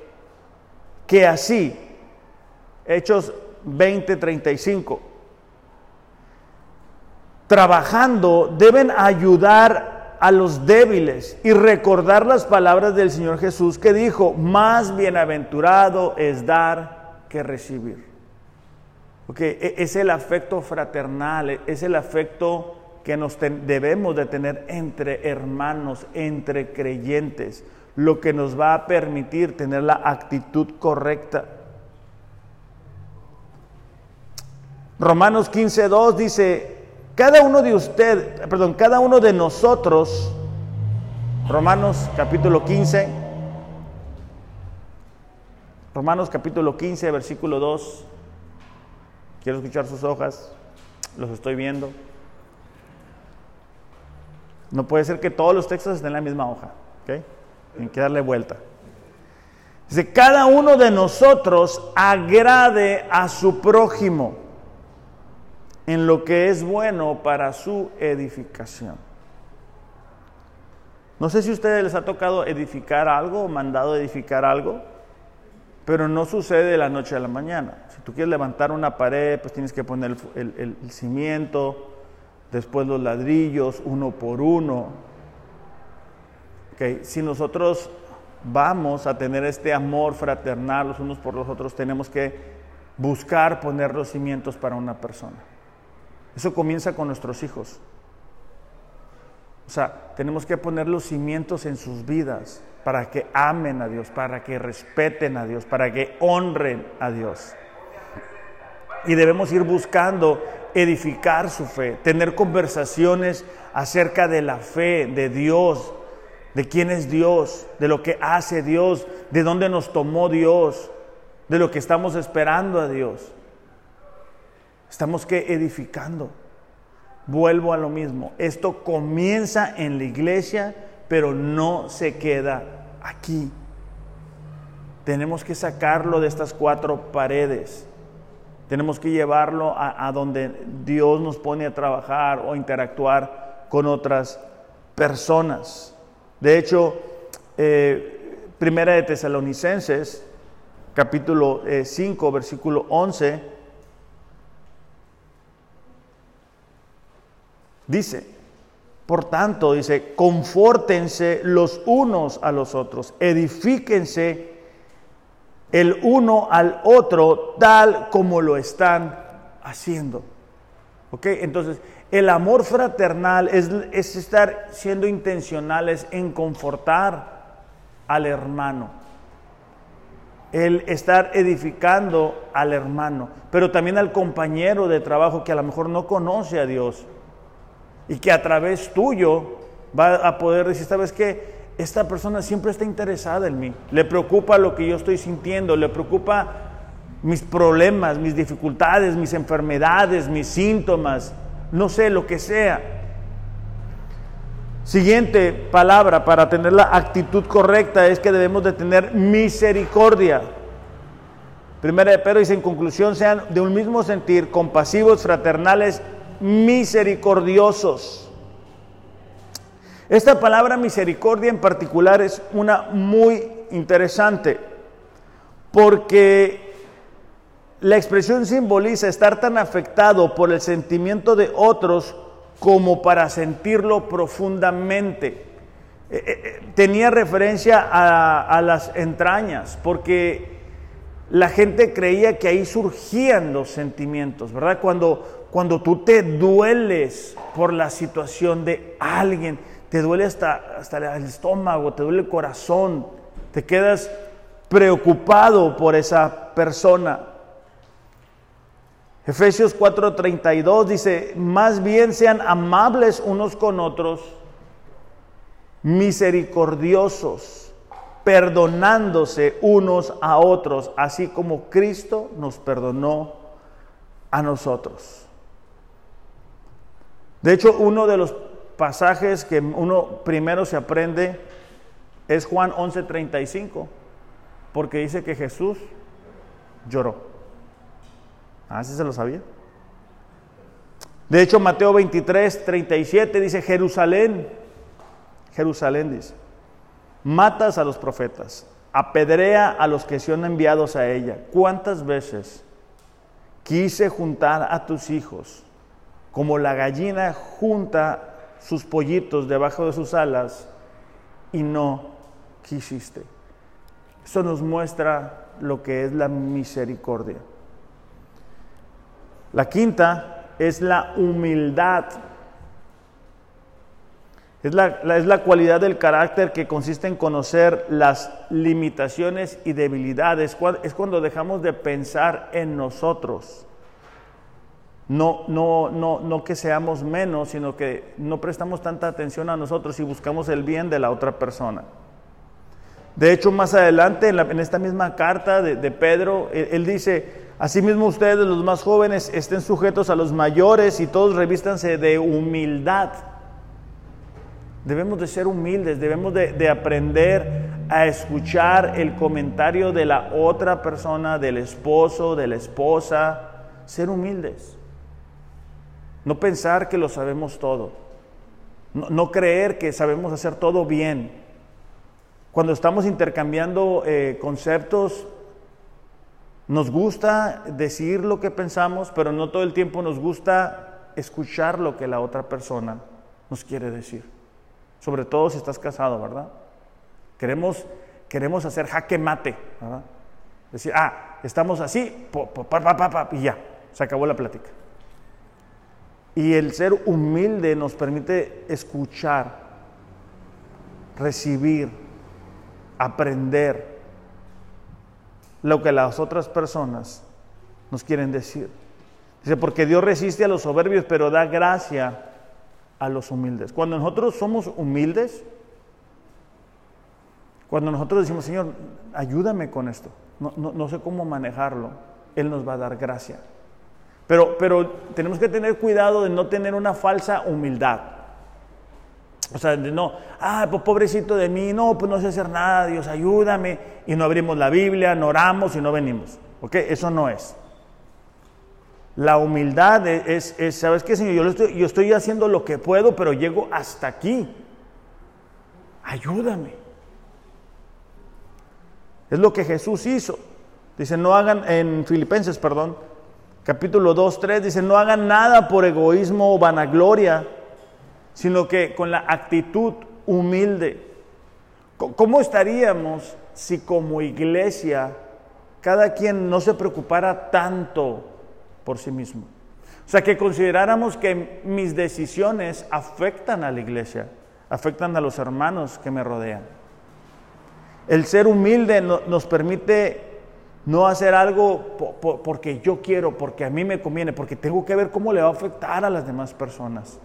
que así, Hechos 20, 35, trabajando deben ayudar a los débiles y recordar las palabras del Señor Jesús que dijo, más bienaventurado es dar que recibir. Porque es el afecto fraternal, e, es el afecto que nos debemos de tener entre hermanos, entre creyentes, lo que nos va a permitir tener la actitud correcta. Romanos 15.2 dice, cada uno de usted, perdón, cada uno de nosotros, Romanos capítulo 15, Romanos capítulo 15, versículo 2, Quiero escuchar sus hojas, los estoy viendo. No puede ser que todos los textos estén en la misma hoja, ¿ok? Tienen que darle vuelta. Dice, cada uno de nosotros agrade a su prójimo en lo que es bueno para su edificación. No sé si a ustedes les ha tocado edificar algo o mandado edificar algo. Pero no sucede de la noche a la mañana. Tú quieres levantar una pared, pues tienes que poner el, cimiento, después los ladrillos, uno por uno. Okay. Si nosotros vamos a tener este amor fraternal los unos por los otros, tenemos que buscar poner los cimientos para una persona. Eso comienza con nuestros hijos. O sea, tenemos que poner los cimientos en sus vidas para que amen a Dios, para que respeten a Dios, para que honren a Dios. Y debemos ir buscando edificar su fe, tener conversaciones acerca de la fe, de Dios, de quién es Dios, de lo que hace Dios, de dónde nos tomó Dios, de lo que estamos esperando a Dios. Estamos que edificando. Vuelvo a lo mismo. Esto comienza en la iglesia pero no se queda aquí. Tenemos que sacarlo de estas cuatro paredes. Tenemos que llevarlo a, donde Dios nos pone a trabajar o interactuar con otras personas. De hecho, eh, Primera de Tesalonicenses, capítulo 5, eh, versículo 11, dice, por tanto, dice, confórtense los unos a los otros, edifíquense el uno al otro tal como lo están haciendo. ¿Ok? Entonces, el amor fraternal es, es estar siendo intencionales en confortar al hermano el estar edificando al hermano, pero también al compañero de trabajo que a lo mejor no conoce a Dios y que a través tuyo va a poder decir, ¿sabes qué? Esta persona siempre está interesada en mí, le preocupa lo que yo estoy sintiendo, le preocupa mis problemas, mis dificultades, mis enfermedades, mis síntomas, no sé, lo que sea. Siguiente palabra para tener la actitud correcta es que debemos de tener misericordia. Primera de Pedro dice en conclusión, sean de un mismo sentir, compasivos, fraternales, misericordiosos. Esta palabra misericordia en particular es una muy interesante porque la expresión simboliza estar tan afectado por el sentimiento de otros como para sentirlo profundamente. Eh, eh, eh, tenía referencia a, las entrañas, porque la gente creía que ahí surgían los sentimientos, ¿verdad? Cuando, cuando tú te dueles por la situación de alguien, te duele hasta, hasta el estómago, te duele el corazón, te quedas preocupado por esa persona. Efesios 4:32 dice, más bien sean amables unos con otros, misericordiosos, perdonándose unos a otros, así como Cristo nos perdonó a nosotros. De hecho, uno de los pasajes que uno primero se aprende es Juan 11:35, porque dice que Jesús lloró. Ah, sí se lo sabía. De hecho, Mateo 23, 37 dice, Jerusalén, Jerusalén dice, matas a los profetas, apedrea a los que son enviados a ella. ¿Cuántas veces quise juntar a tus hijos como la gallina junta sus pollitos debajo de sus alas y no quisiste? Eso nos muestra lo que es la misericordia. La quinta es la humildad. Es la, es la, cualidad del carácter que consiste en conocer las limitaciones y debilidades. Es cuando dejamos de pensar en nosotros. No, no, no, no que seamos menos, sino que no prestamos tanta atención a nosotros y buscamos el bien de la otra persona. De hecho, más adelante, en, esta misma carta de, Pedro, él dice, Asimismo ustedes, los más jóvenes, estén sujetos a los mayores y todos revístanse de humildad. Debemos de ser humildes, debemos de, aprender a escuchar el comentario de la otra persona, del esposo, de la esposa, ser humildes. No pensar que lo sabemos todo. No, creer que sabemos hacer todo bien. Cuando estamos intercambiando eh, conceptos, nos gusta decir lo que pensamos, pero no todo el tiempo nos gusta escuchar lo que la otra persona nos quiere decir. Sobre todo si estás casado, ¿verdad? Queremos, queremos hacer jaque mate, ¿verdad? Decir, ah, estamos así, y ya, se acabó la plática. Y el ser humilde nos permite escuchar, recibir, aprender, lo que las otras personas nos quieren decir. Dice, porque Dios resiste a los soberbios, pero da gracia a los humildes. Cuando nosotros somos humildes, cuando nosotros decimos, Señor, ayúdame con esto, no, sé cómo manejarlo, Él nos va a dar gracia. Pero, pero tenemos que tener cuidado de no tener una falsa humildad. O sea, no, ah, pues pobrecito de mí, no, pues no sé hacer nada, Dios ayúdame, y no abrimos la Biblia, no oramos y no venimos. ¿Ok? Eso no es. La humildad es, ¿sabes qué, Señor? Yo, estoy, yo estoy haciendo lo que puedo, pero llego hasta aquí. Ayúdame. Es lo que Jesús hizo. Dice, no hagan, en Filipenses, perdón, capítulo 2, 3, dice, no hagan nada por egoísmo o vanagloria sino que con la actitud humilde. ¿Cómo estaríamos si como iglesia cada quien no se preocupara tanto por sí mismo? O sea, que consideráramos que mis decisiones afectan a la iglesia, afectan a los hermanos que me rodean. El ser humilde nos permite no hacer algo porque yo quiero, porque a mí me conviene, porque tengo que ver cómo le va a afectar a las demás personas.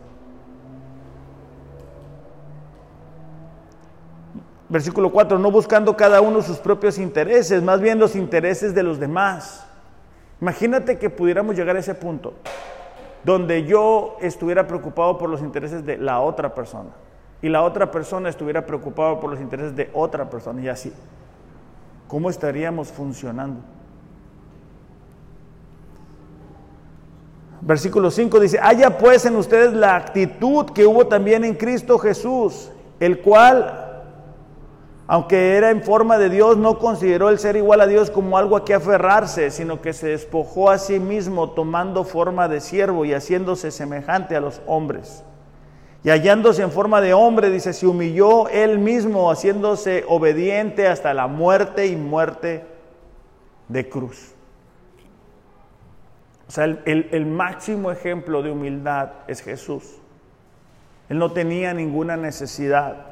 Versículo 4, no buscando cada uno sus propios intereses, más bien los intereses de los demás. Imagínate que pudiéramos llegar a ese punto, donde yo estuviera preocupado por los intereses de la otra persona y la otra persona estuviera preocupado por los intereses de otra persona y así. ¿Cómo estaríamos funcionando? Versículo 5 dice, haya pues en ustedes la actitud que hubo también en Cristo Jesús, el cual aunque era en forma de Dios, no consideró el ser igual a Dios como algo a que aferrarse, sino que se despojó a sí mismo tomando forma de siervo y haciéndose semejante a los hombres. Y hallándose en forma de hombre, dice, se humilló él mismo, haciéndose obediente hasta la muerte y muerte de cruz. O sea, el, máximo ejemplo de humildad es Jesús. Él no tenía ninguna necesidad.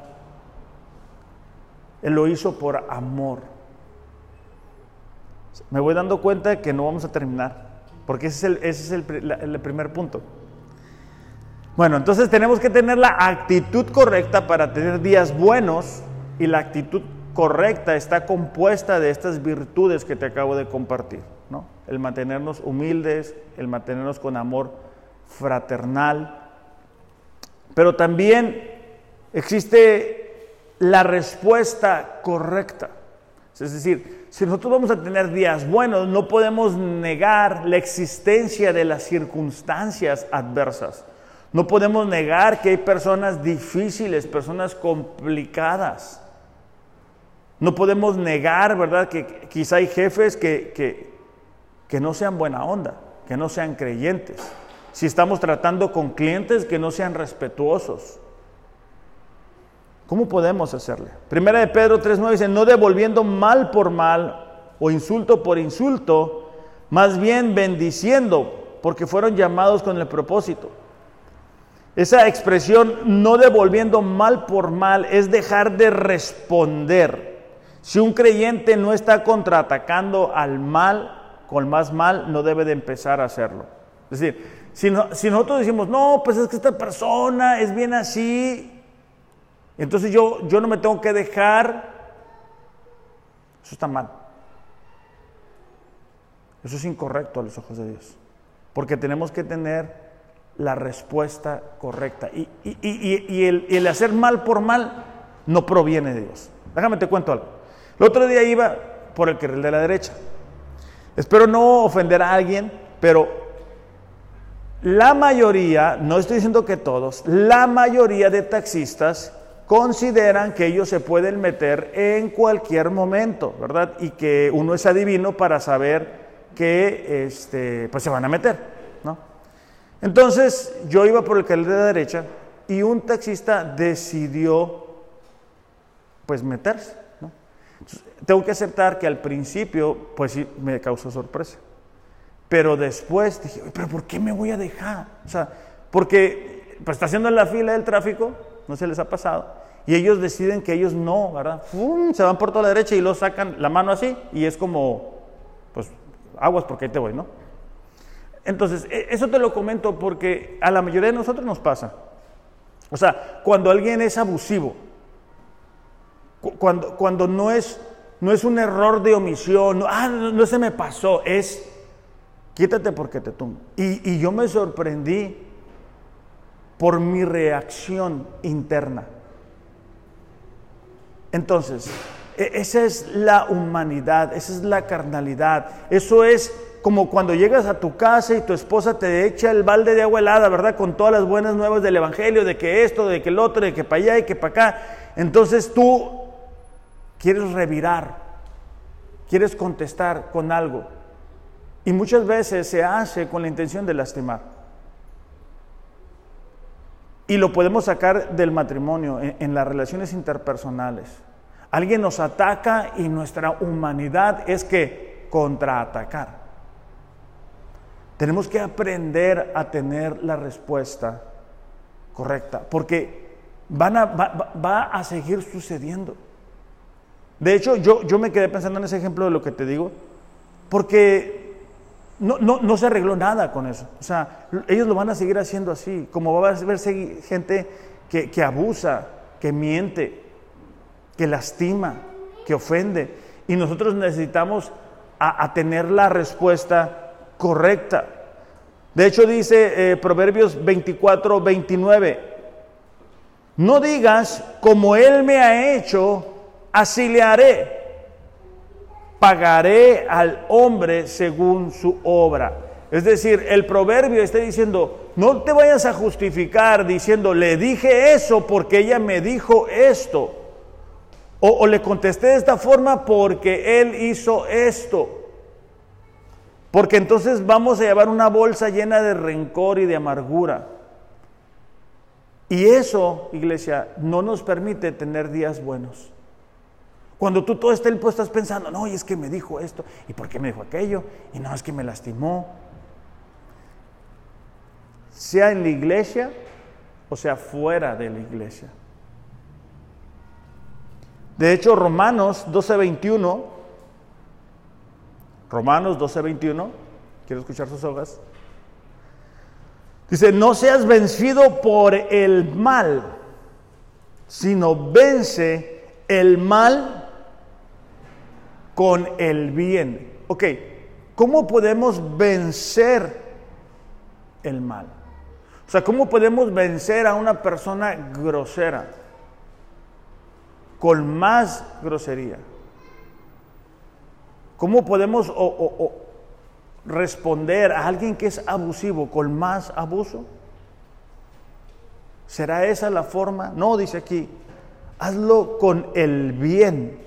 Él lo hizo por amor. Me voy dando cuenta de que no vamos a terminar. porque ese es el primer punto. Bueno, entonces tenemos que tener la actitud correcta para tener días buenos y la actitud correcta está compuesta de estas virtudes que te acabo de compartir, ¿no? El mantenernos humildes, el mantenernos con amor fraternal, pero también existe la respuesta correcta. Es decir, si nosotros vamos a tener días buenos, no podemos negar la existencia de las circunstancias adversas. No podemos negar que hay personas difíciles, personas complicadas. No podemos negar, ¿verdad?, que quizá hay jefes que, que, que no sean buena onda, que no sean creyentes. Si estamos tratando con clientes que no sean respetuosos. ¿Cómo podemos hacerle? Primera de Pedro 3.9 dice, no devolviendo mal por mal o insulto por insulto, más bien bendiciendo, porque fueron llamados con el propósito. Esa expresión no devolviendo mal por mal es dejar de responder. Si un creyente no está contraatacando al mal con más mal, no debe de empezar a hacerlo. Es decir, si, si nosotros decimos, no, pues es que esta persona es bien así, entonces yo, yo no me tengo que dejar, eso está mal. Eso es incorrecto a los ojos de Dios. Porque tenemos que tener la respuesta correcta. Y, el, hacer mal por mal no proviene de Dios. Déjame te cuento algo. El otro día iba por el carril de la derecha. Espero no ofender a alguien, pero la mayoría, no estoy diciendo que todos, la mayoría de taxistas consideran que ellos se pueden meter en cualquier momento, ¿verdad? Y que uno es adivino para saber que este, pues se van a meter. Entonces yo iba por el carril de la derecha y un taxista decidió pues meterse. tengo que aceptar que al principio pues sí me causó sorpresa. Pero después dije, pero ¿por qué me voy a dejar? O sea, porque pues está haciendo la fila del tráfico, no se les ha pasado, y ellos deciden que ellos no, ¿verdad? Se van por toda la derecha y lo sacan la mano así y es como, pues aguas porque ahí te voy, ¿no? Entonces, e, eso te lo comento porque a la mayoría de nosotros nos pasa. O sea, cuando alguien es abusivo, cuando, cuando no, es, no es un error de omisión, no, ah, no, se me pasó, es quítate porque te tumbo. Y, yo me sorprendí por mi reacción interna. Entonces, e, esa es la humanidad, esa es la carnalidad, eso es como cuando llegas a tu casa y tu esposa te echa el balde de agua helada, ¿verdad? Con todas las buenas nuevas del Evangelio, de que esto, de que el otro, de que para allá y que para acá. Entonces tú quieres revirar, quieres contestar con algo. Y muchas veces se hace con la intención de lastimar. Y lo podemos sacar del matrimonio, en, en las relaciones interpersonales. Alguien nos ataca y nuestra humanidad es que contraatacar. Tenemos que aprender a tener la respuesta correcta, porque van a, va, a seguir sucediendo. De hecho, yo, yo me quedé pensando en ese ejemplo de lo que te digo, porque no, no, se arregló nada con eso. O sea, ellos lo van a seguir haciendo así, como va a haber gente que, que abusa, que miente, que lastima, que ofende. Y nosotros necesitamos a tener la respuesta correcta. De hecho dice eh, Proverbios 24, 29, no digas como Él me ha hecho, así le haré. Pagaré al hombre según su obra. Es decir, el proverbio está diciendo, no te vayas a justificar diciendo, le dije eso porque ella me dijo esto. O, o le contesté de esta forma porque él hizo esto. Porque entonces vamos a llevar una bolsa llena de rencor y de amargura. Y eso, iglesia, no nos permite tener días buenos. Cuando tú todo este tiempo estás pensando, no, y es que me dijo esto, y por qué me dijo aquello, y no, es que me lastimó. Sea en la iglesia o sea fuera de la iglesia. De hecho, Romanos 12:21 Romanos 12:21, Quiero escuchar sus hojas. Dice, no seas vencido por el mal, sino vence el mal con el bien. Ok, ¿cómo podemos vencer el mal? O sea, ¿cómo podemos vencer a una persona grosera? Con más grosería. ¿Cómo podemos responder a alguien que es abusivo con más abuso? ¿Será esa la forma? No, dice aquí, hazlo con el bien.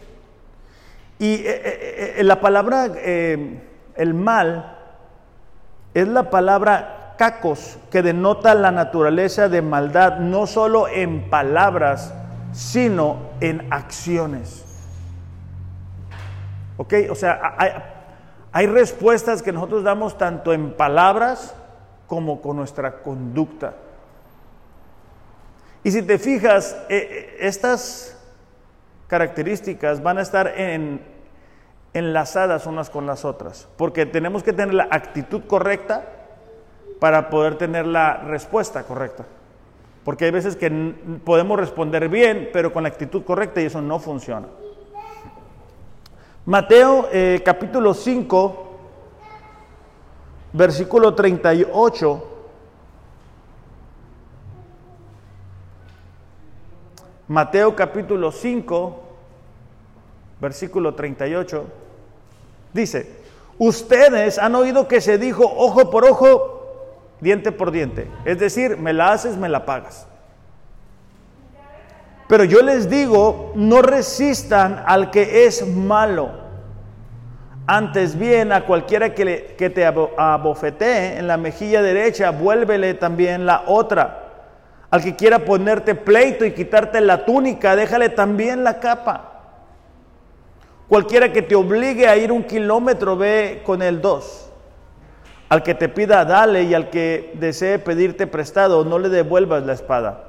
Y eh, eh, eh, la palabra el mal es la palabra cacos, que denota la naturaleza de maldad, no solo en palabras, sino en acciones. ¿Ok? O sea, hay, respuestas que nosotros damos tanto en palabras como con nuestra conducta. Y si te fijas, eh, eh, estas características van a estar enlazadas unas con las otras, porque tenemos que tener la actitud correcta para poder tener la respuesta correcta. Porque hay veces que podemos responder bien, pero con la actitud correcta y eso no funciona. Mateo eh, capítulo 5, versículo 38. Mateo capítulo 5, versículo 38, dice, ustedes han oído que se dijo ojo por ojo, diente por diente. Es decir, me la haces, me la pagas. Pero yo les digo, no resistan al que es malo. Antes bien, a cualquiera que, te abofetee en la mejilla derecha, vuélvele también la otra. Al que quiera ponerte pleito y quitarte la túnica, déjale también la capa. Cualquiera que te obligue a ir un kilómetro, ve con el dos. Al que te pida, dale, y al que desee pedirte prestado, no le devuelvas la espada.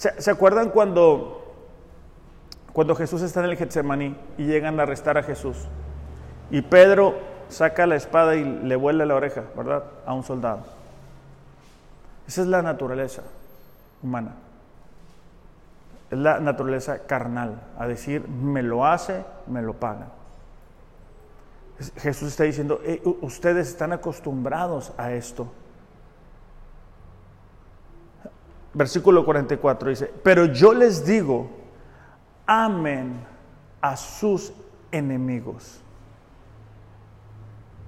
¿Se, acuerdan cuando, cuando Jesús está en el Getsemaní y llegan a arrestar a Jesús? Y Pedro saca la espada y le vuela la oreja, ¿verdad? A un soldado. Esa es la naturaleza humana. Es la naturaleza carnal, a decir, me lo hace, me lo paga. Jesús está diciendo, ustedes están acostumbrados a esto. Versículo 44 dice, pero yo les digo, amen a sus enemigos.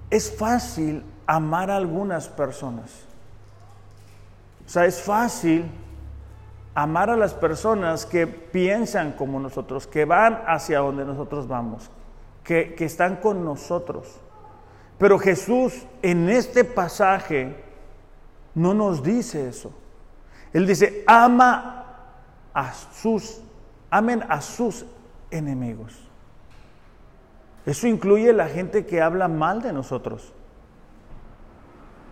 Es fácil amar a algunas personas. O sea, es fácil amar a las personas que piensan como nosotros, que van hacia donde nosotros vamos, que, que están con nosotros. Pero Jesús en este pasaje no nos dice eso. Él dice, ama a sus, amen a sus enemigos. Eso incluye la gente que habla mal de nosotros.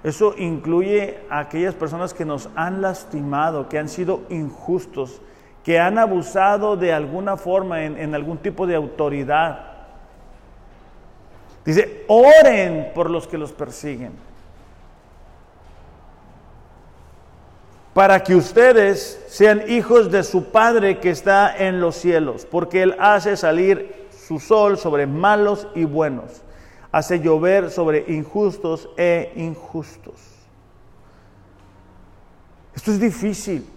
Eso incluye a aquellas personas que nos han lastimado, que han sido injustos, que han abusado de alguna forma en, en algún tipo de autoridad. Dice, oren por los que los persiguen. Para que ustedes sean hijos de su Padre que está en los cielos, porque Él hace salir su sol sobre malos y buenos, hace llover sobre injustos e injustos. Esto es difícil,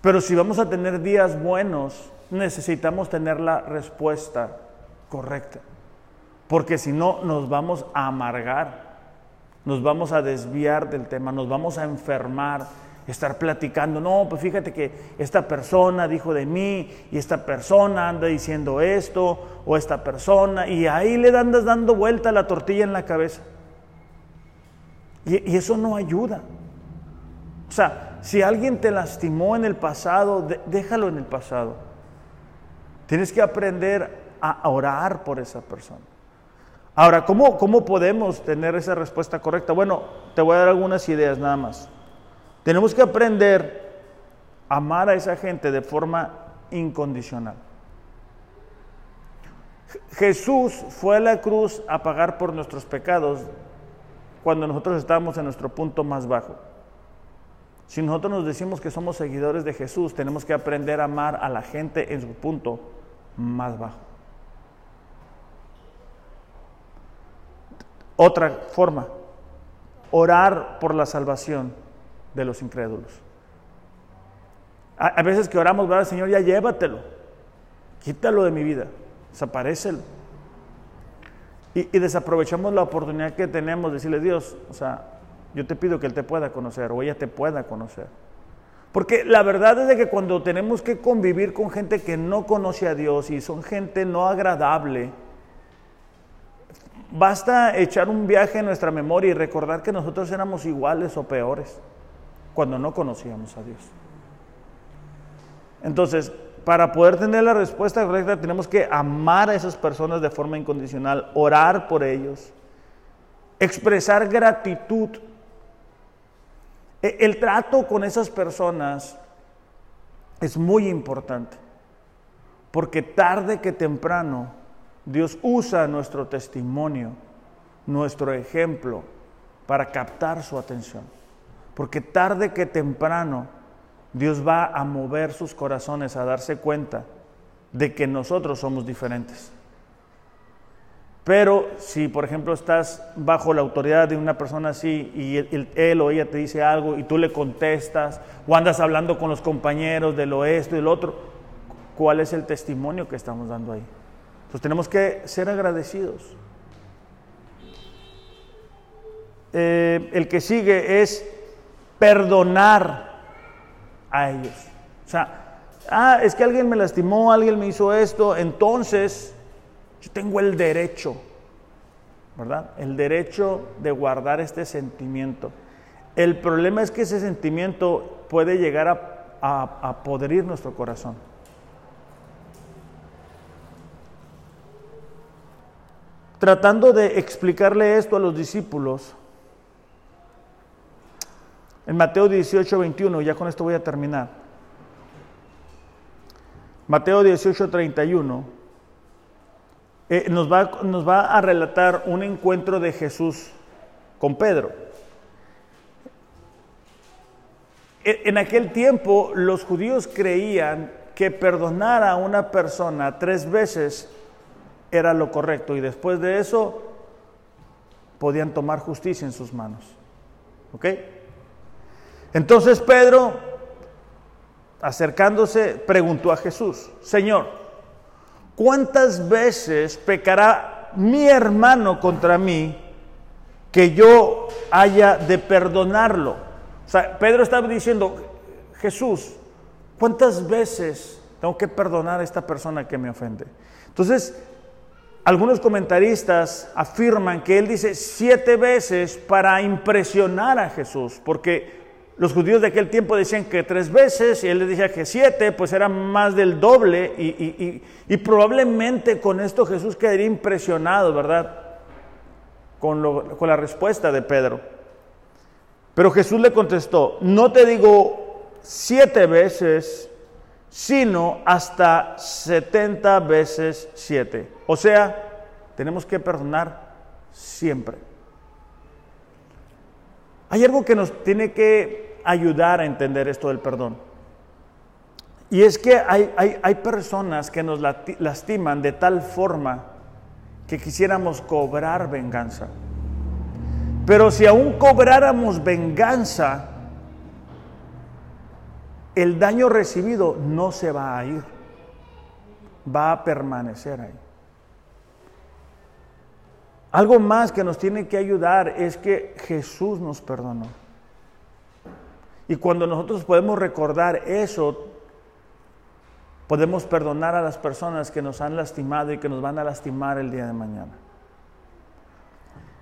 pero si vamos a tener días buenos, necesitamos tener la respuesta correcta, porque si no nos vamos a amargar, nos vamos a desviar del tema, nos vamos a enfermar estar platicando, no, pues fíjate que esta persona dijo de mí y esta persona anda diciendo esto o esta persona y ahí le andas dando vuelta la tortilla en la cabeza. Y, eso no ayuda. O sea, si alguien te lastimó en el pasado, déjalo en el pasado. Tienes que aprender a orar por esa persona. Ahora, ¿cómo, ¿cómo podemos tener esa respuesta correcta? Bueno, te voy a dar algunas ideas nada más. Tenemos que aprender a amar a esa gente de forma incondicional. Jesús fue a la cruz a pagar por nuestros pecados cuando nosotros estábamos en nuestro punto más bajo. Si nosotros nos decimos que somos seguidores de Jesús, tenemos que aprender a amar a la gente en su punto más bajo. Otra forma, orar por la salvación de los incrédulos. A, veces que oramos, ¿verdad? Señor, ya llévatelo, quítalo de mi vida, desaparecelo. Y, y, desaprovechamos la oportunidad que tenemos de decirle, Dios, o sea, yo te pido que Él te pueda conocer o ella te pueda conocer. Porque la verdad es de que cuando tenemos que convivir con gente que no conoce a Dios y son gente no agradable, basta echar un viaje en nuestra memoria y recordar que nosotros éramos iguales o peores cuando no conocíamos a Dios. Entonces, para poder tener la respuesta correcta tenemos que amar a esas personas de forma incondicional, orar por ellos, expresar gratitud e, el trato con esas personas es muy importante, porque tarde que temprano Dios usa nuestro testimonio, nuestro ejemplo, para captar su atención. Porque tarde que temprano Dios va a mover sus corazones a darse cuenta de que nosotros somos diferentes. Pero si, por ejemplo, estás bajo la autoridad de una persona así y él, o ella te dice algo y tú le contestas, o andas hablando con los compañeros de lo esto y lo otro, ¿cuál es el testimonio que estamos dando ahí? Entonces tenemos que ser agradecidos. Eh, el que sigue es perdonar a ellos. O sea, ah, es que alguien me lastimó, alguien me hizo esto, entonces yo tengo el derecho, ¿verdad? El derecho de guardar este sentimiento. El problema es que ese sentimiento puede llegar a, a, podrir nuestro corazón. Tratando de explicarle esto a los discípulos, en Mateo 18, 21, ya con esto voy a terminar. Mateo 18, 31 eh, nos, va, nos va a relatar un encuentro de Jesús con Pedro. E, en aquel tiempo los judíos creían que perdonar a una persona tres veces era lo correcto y después de eso podían tomar justicia en sus manos. ¿Ok? Entonces Pedro, acercándose, preguntó a Jesús, Señor, ¿cuántas veces pecará mi hermano contra mí que yo haya de perdonarlo? O sea, Pedro estaba diciendo, Jesús, ¿cuántas veces tengo que perdonar a esta persona que me ofende? Entonces, algunos comentaristas afirman que él dice siete veces para impresionar a Jesús, porque los judíos de aquel tiempo decían que tres veces y él les decía que siete, pues era más del doble y, probablemente con esto Jesús quedaría impresionado, ¿verdad? Con, la respuesta de Pedro. Pero Jesús le contestó, no te digo siete veces, sino hasta setenta veces siete. O sea, tenemos que perdonar siempre. Hay algo que nos tiene que ayudar a entender esto del perdón. Y es que hay, hay, personas que nos lastiman de tal forma que quisiéramos cobrar venganza. Pero si aún cobráramos venganza, el daño recibido no se va a ir, va a permanecer ahí. Algo más que nos tiene que ayudar es que Jesús nos perdonó. Y cuando nosotros podemos recordar eso, podemos perdonar a las personas que nos han lastimado y que nos van a lastimar el día de mañana.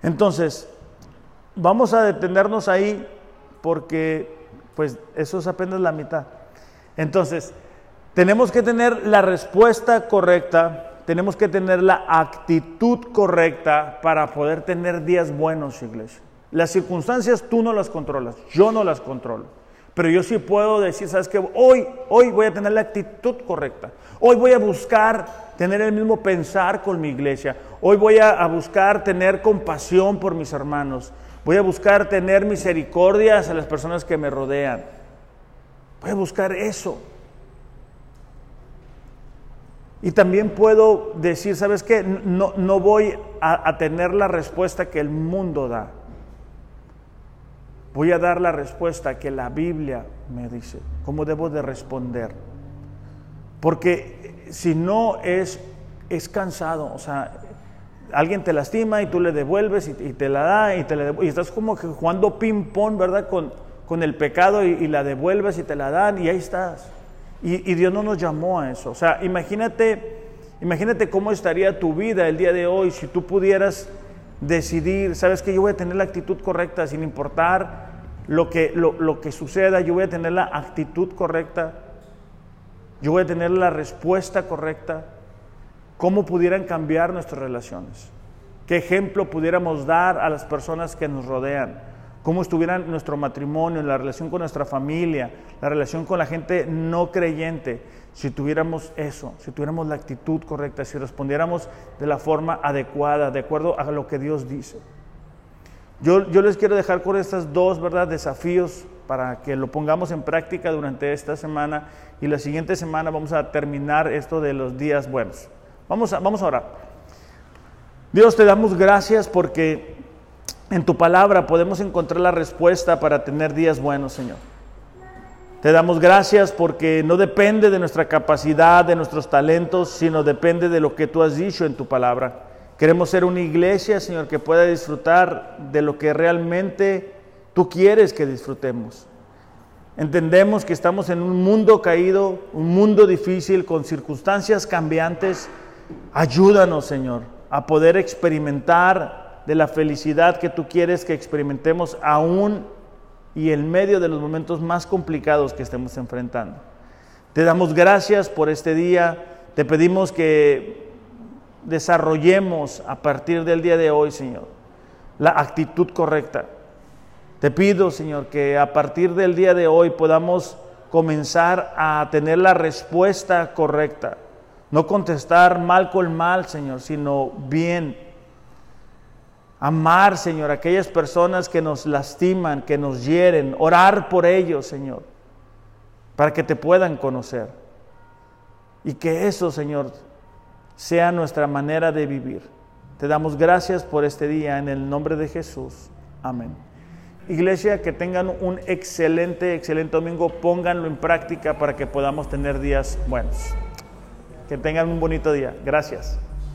Entonces, vamos a detenernos ahí porque pues eso es apenas la mitad. Entonces, tenemos que tener la respuesta correcta, tenemos que tener la actitud correcta para poder tener días buenos, iglesia. Las circunstancias tú no las controlas, yo no las controlo. Pero yo sí puedo decir, ¿sabes qué? Hoy, hoy voy a tener la actitud correcta. Hoy voy a buscar tener el mismo pensar con mi iglesia. Hoy voy a, buscar tener compasión por mis hermanos. Voy a buscar tener misericordia a las personas que me rodean. Voy a buscar eso. Y también puedo decir, ¿sabes qué? No, no voy a, tener la respuesta que el mundo da. Voy a dar la respuesta que la Biblia me dice, cómo debo de responder. Porque si no es, es cansado, o sea, alguien te lastima y tú le devuelves y, te la da y, te la y estás como que jugando ping-pong, ¿verdad? Con, con el pecado y, la devuelves y te la dan y ahí estás. Y, y, Dios no nos llamó a eso. O sea, imagínate, imagínate cómo estaría tu vida el día de hoy si tú pudieras decidir, sabes que yo voy a tener la actitud correcta sin importar lo que, lo, que suceda, yo voy a tener la actitud correcta, yo voy a tener la respuesta correcta, cómo pudieran cambiar nuestras relaciones, qué ejemplo pudiéramos dar a las personas que nos rodean, cómo estuviera nuestro matrimonio, la relación con nuestra familia, la relación con la gente no creyente, si tuviéramos eso, si tuviéramos la actitud correcta, si respondiéramos de la forma adecuada, de acuerdo a lo que Dios dice. Yo, yo les quiero dejar con estos dos ¿verdad? desafíos para que lo pongamos en práctica durante esta semana y la siguiente semana vamos a terminar esto de los días buenos. Vamos a, vamos a orar. Dios, te damos gracias porque en tu palabra podemos encontrar la respuesta para tener días buenos, Señor. Te damos gracias porque no depende de nuestra capacidad, de nuestros talentos, sino depende de lo que tú has dicho en tu palabra. Queremos ser una iglesia, Señor, que pueda disfrutar de lo que realmente tú quieres que disfrutemos. Entendemos que estamos en un mundo caído, un mundo difícil, con circunstancias cambiantes. Ayúdanos, Señor, a poder experimentar de la felicidad que tú quieres que experimentemos aún y en medio de los momentos más complicados que estemos enfrentando. Te damos gracias por este día. Te pedimos que desarrollemos a partir del día de hoy, Señor, la actitud correcta. Te pido, Señor, que a partir del día de hoy podamos comenzar a tener la respuesta correcta. No contestar mal con mal, Señor, sino bien Amar, Señor, aquellas personas que nos lastiman, que nos hieren. Orar por ellos, Señor, para que te puedan conocer. Y que eso, Señor, sea nuestra manera de vivir. Te damos gracias por este día en el nombre de Jesús. Amén. Iglesia, que tengan un excelente, excelente domingo. Pónganlo en práctica para que podamos tener días buenos. Que tengan un bonito día. Gracias.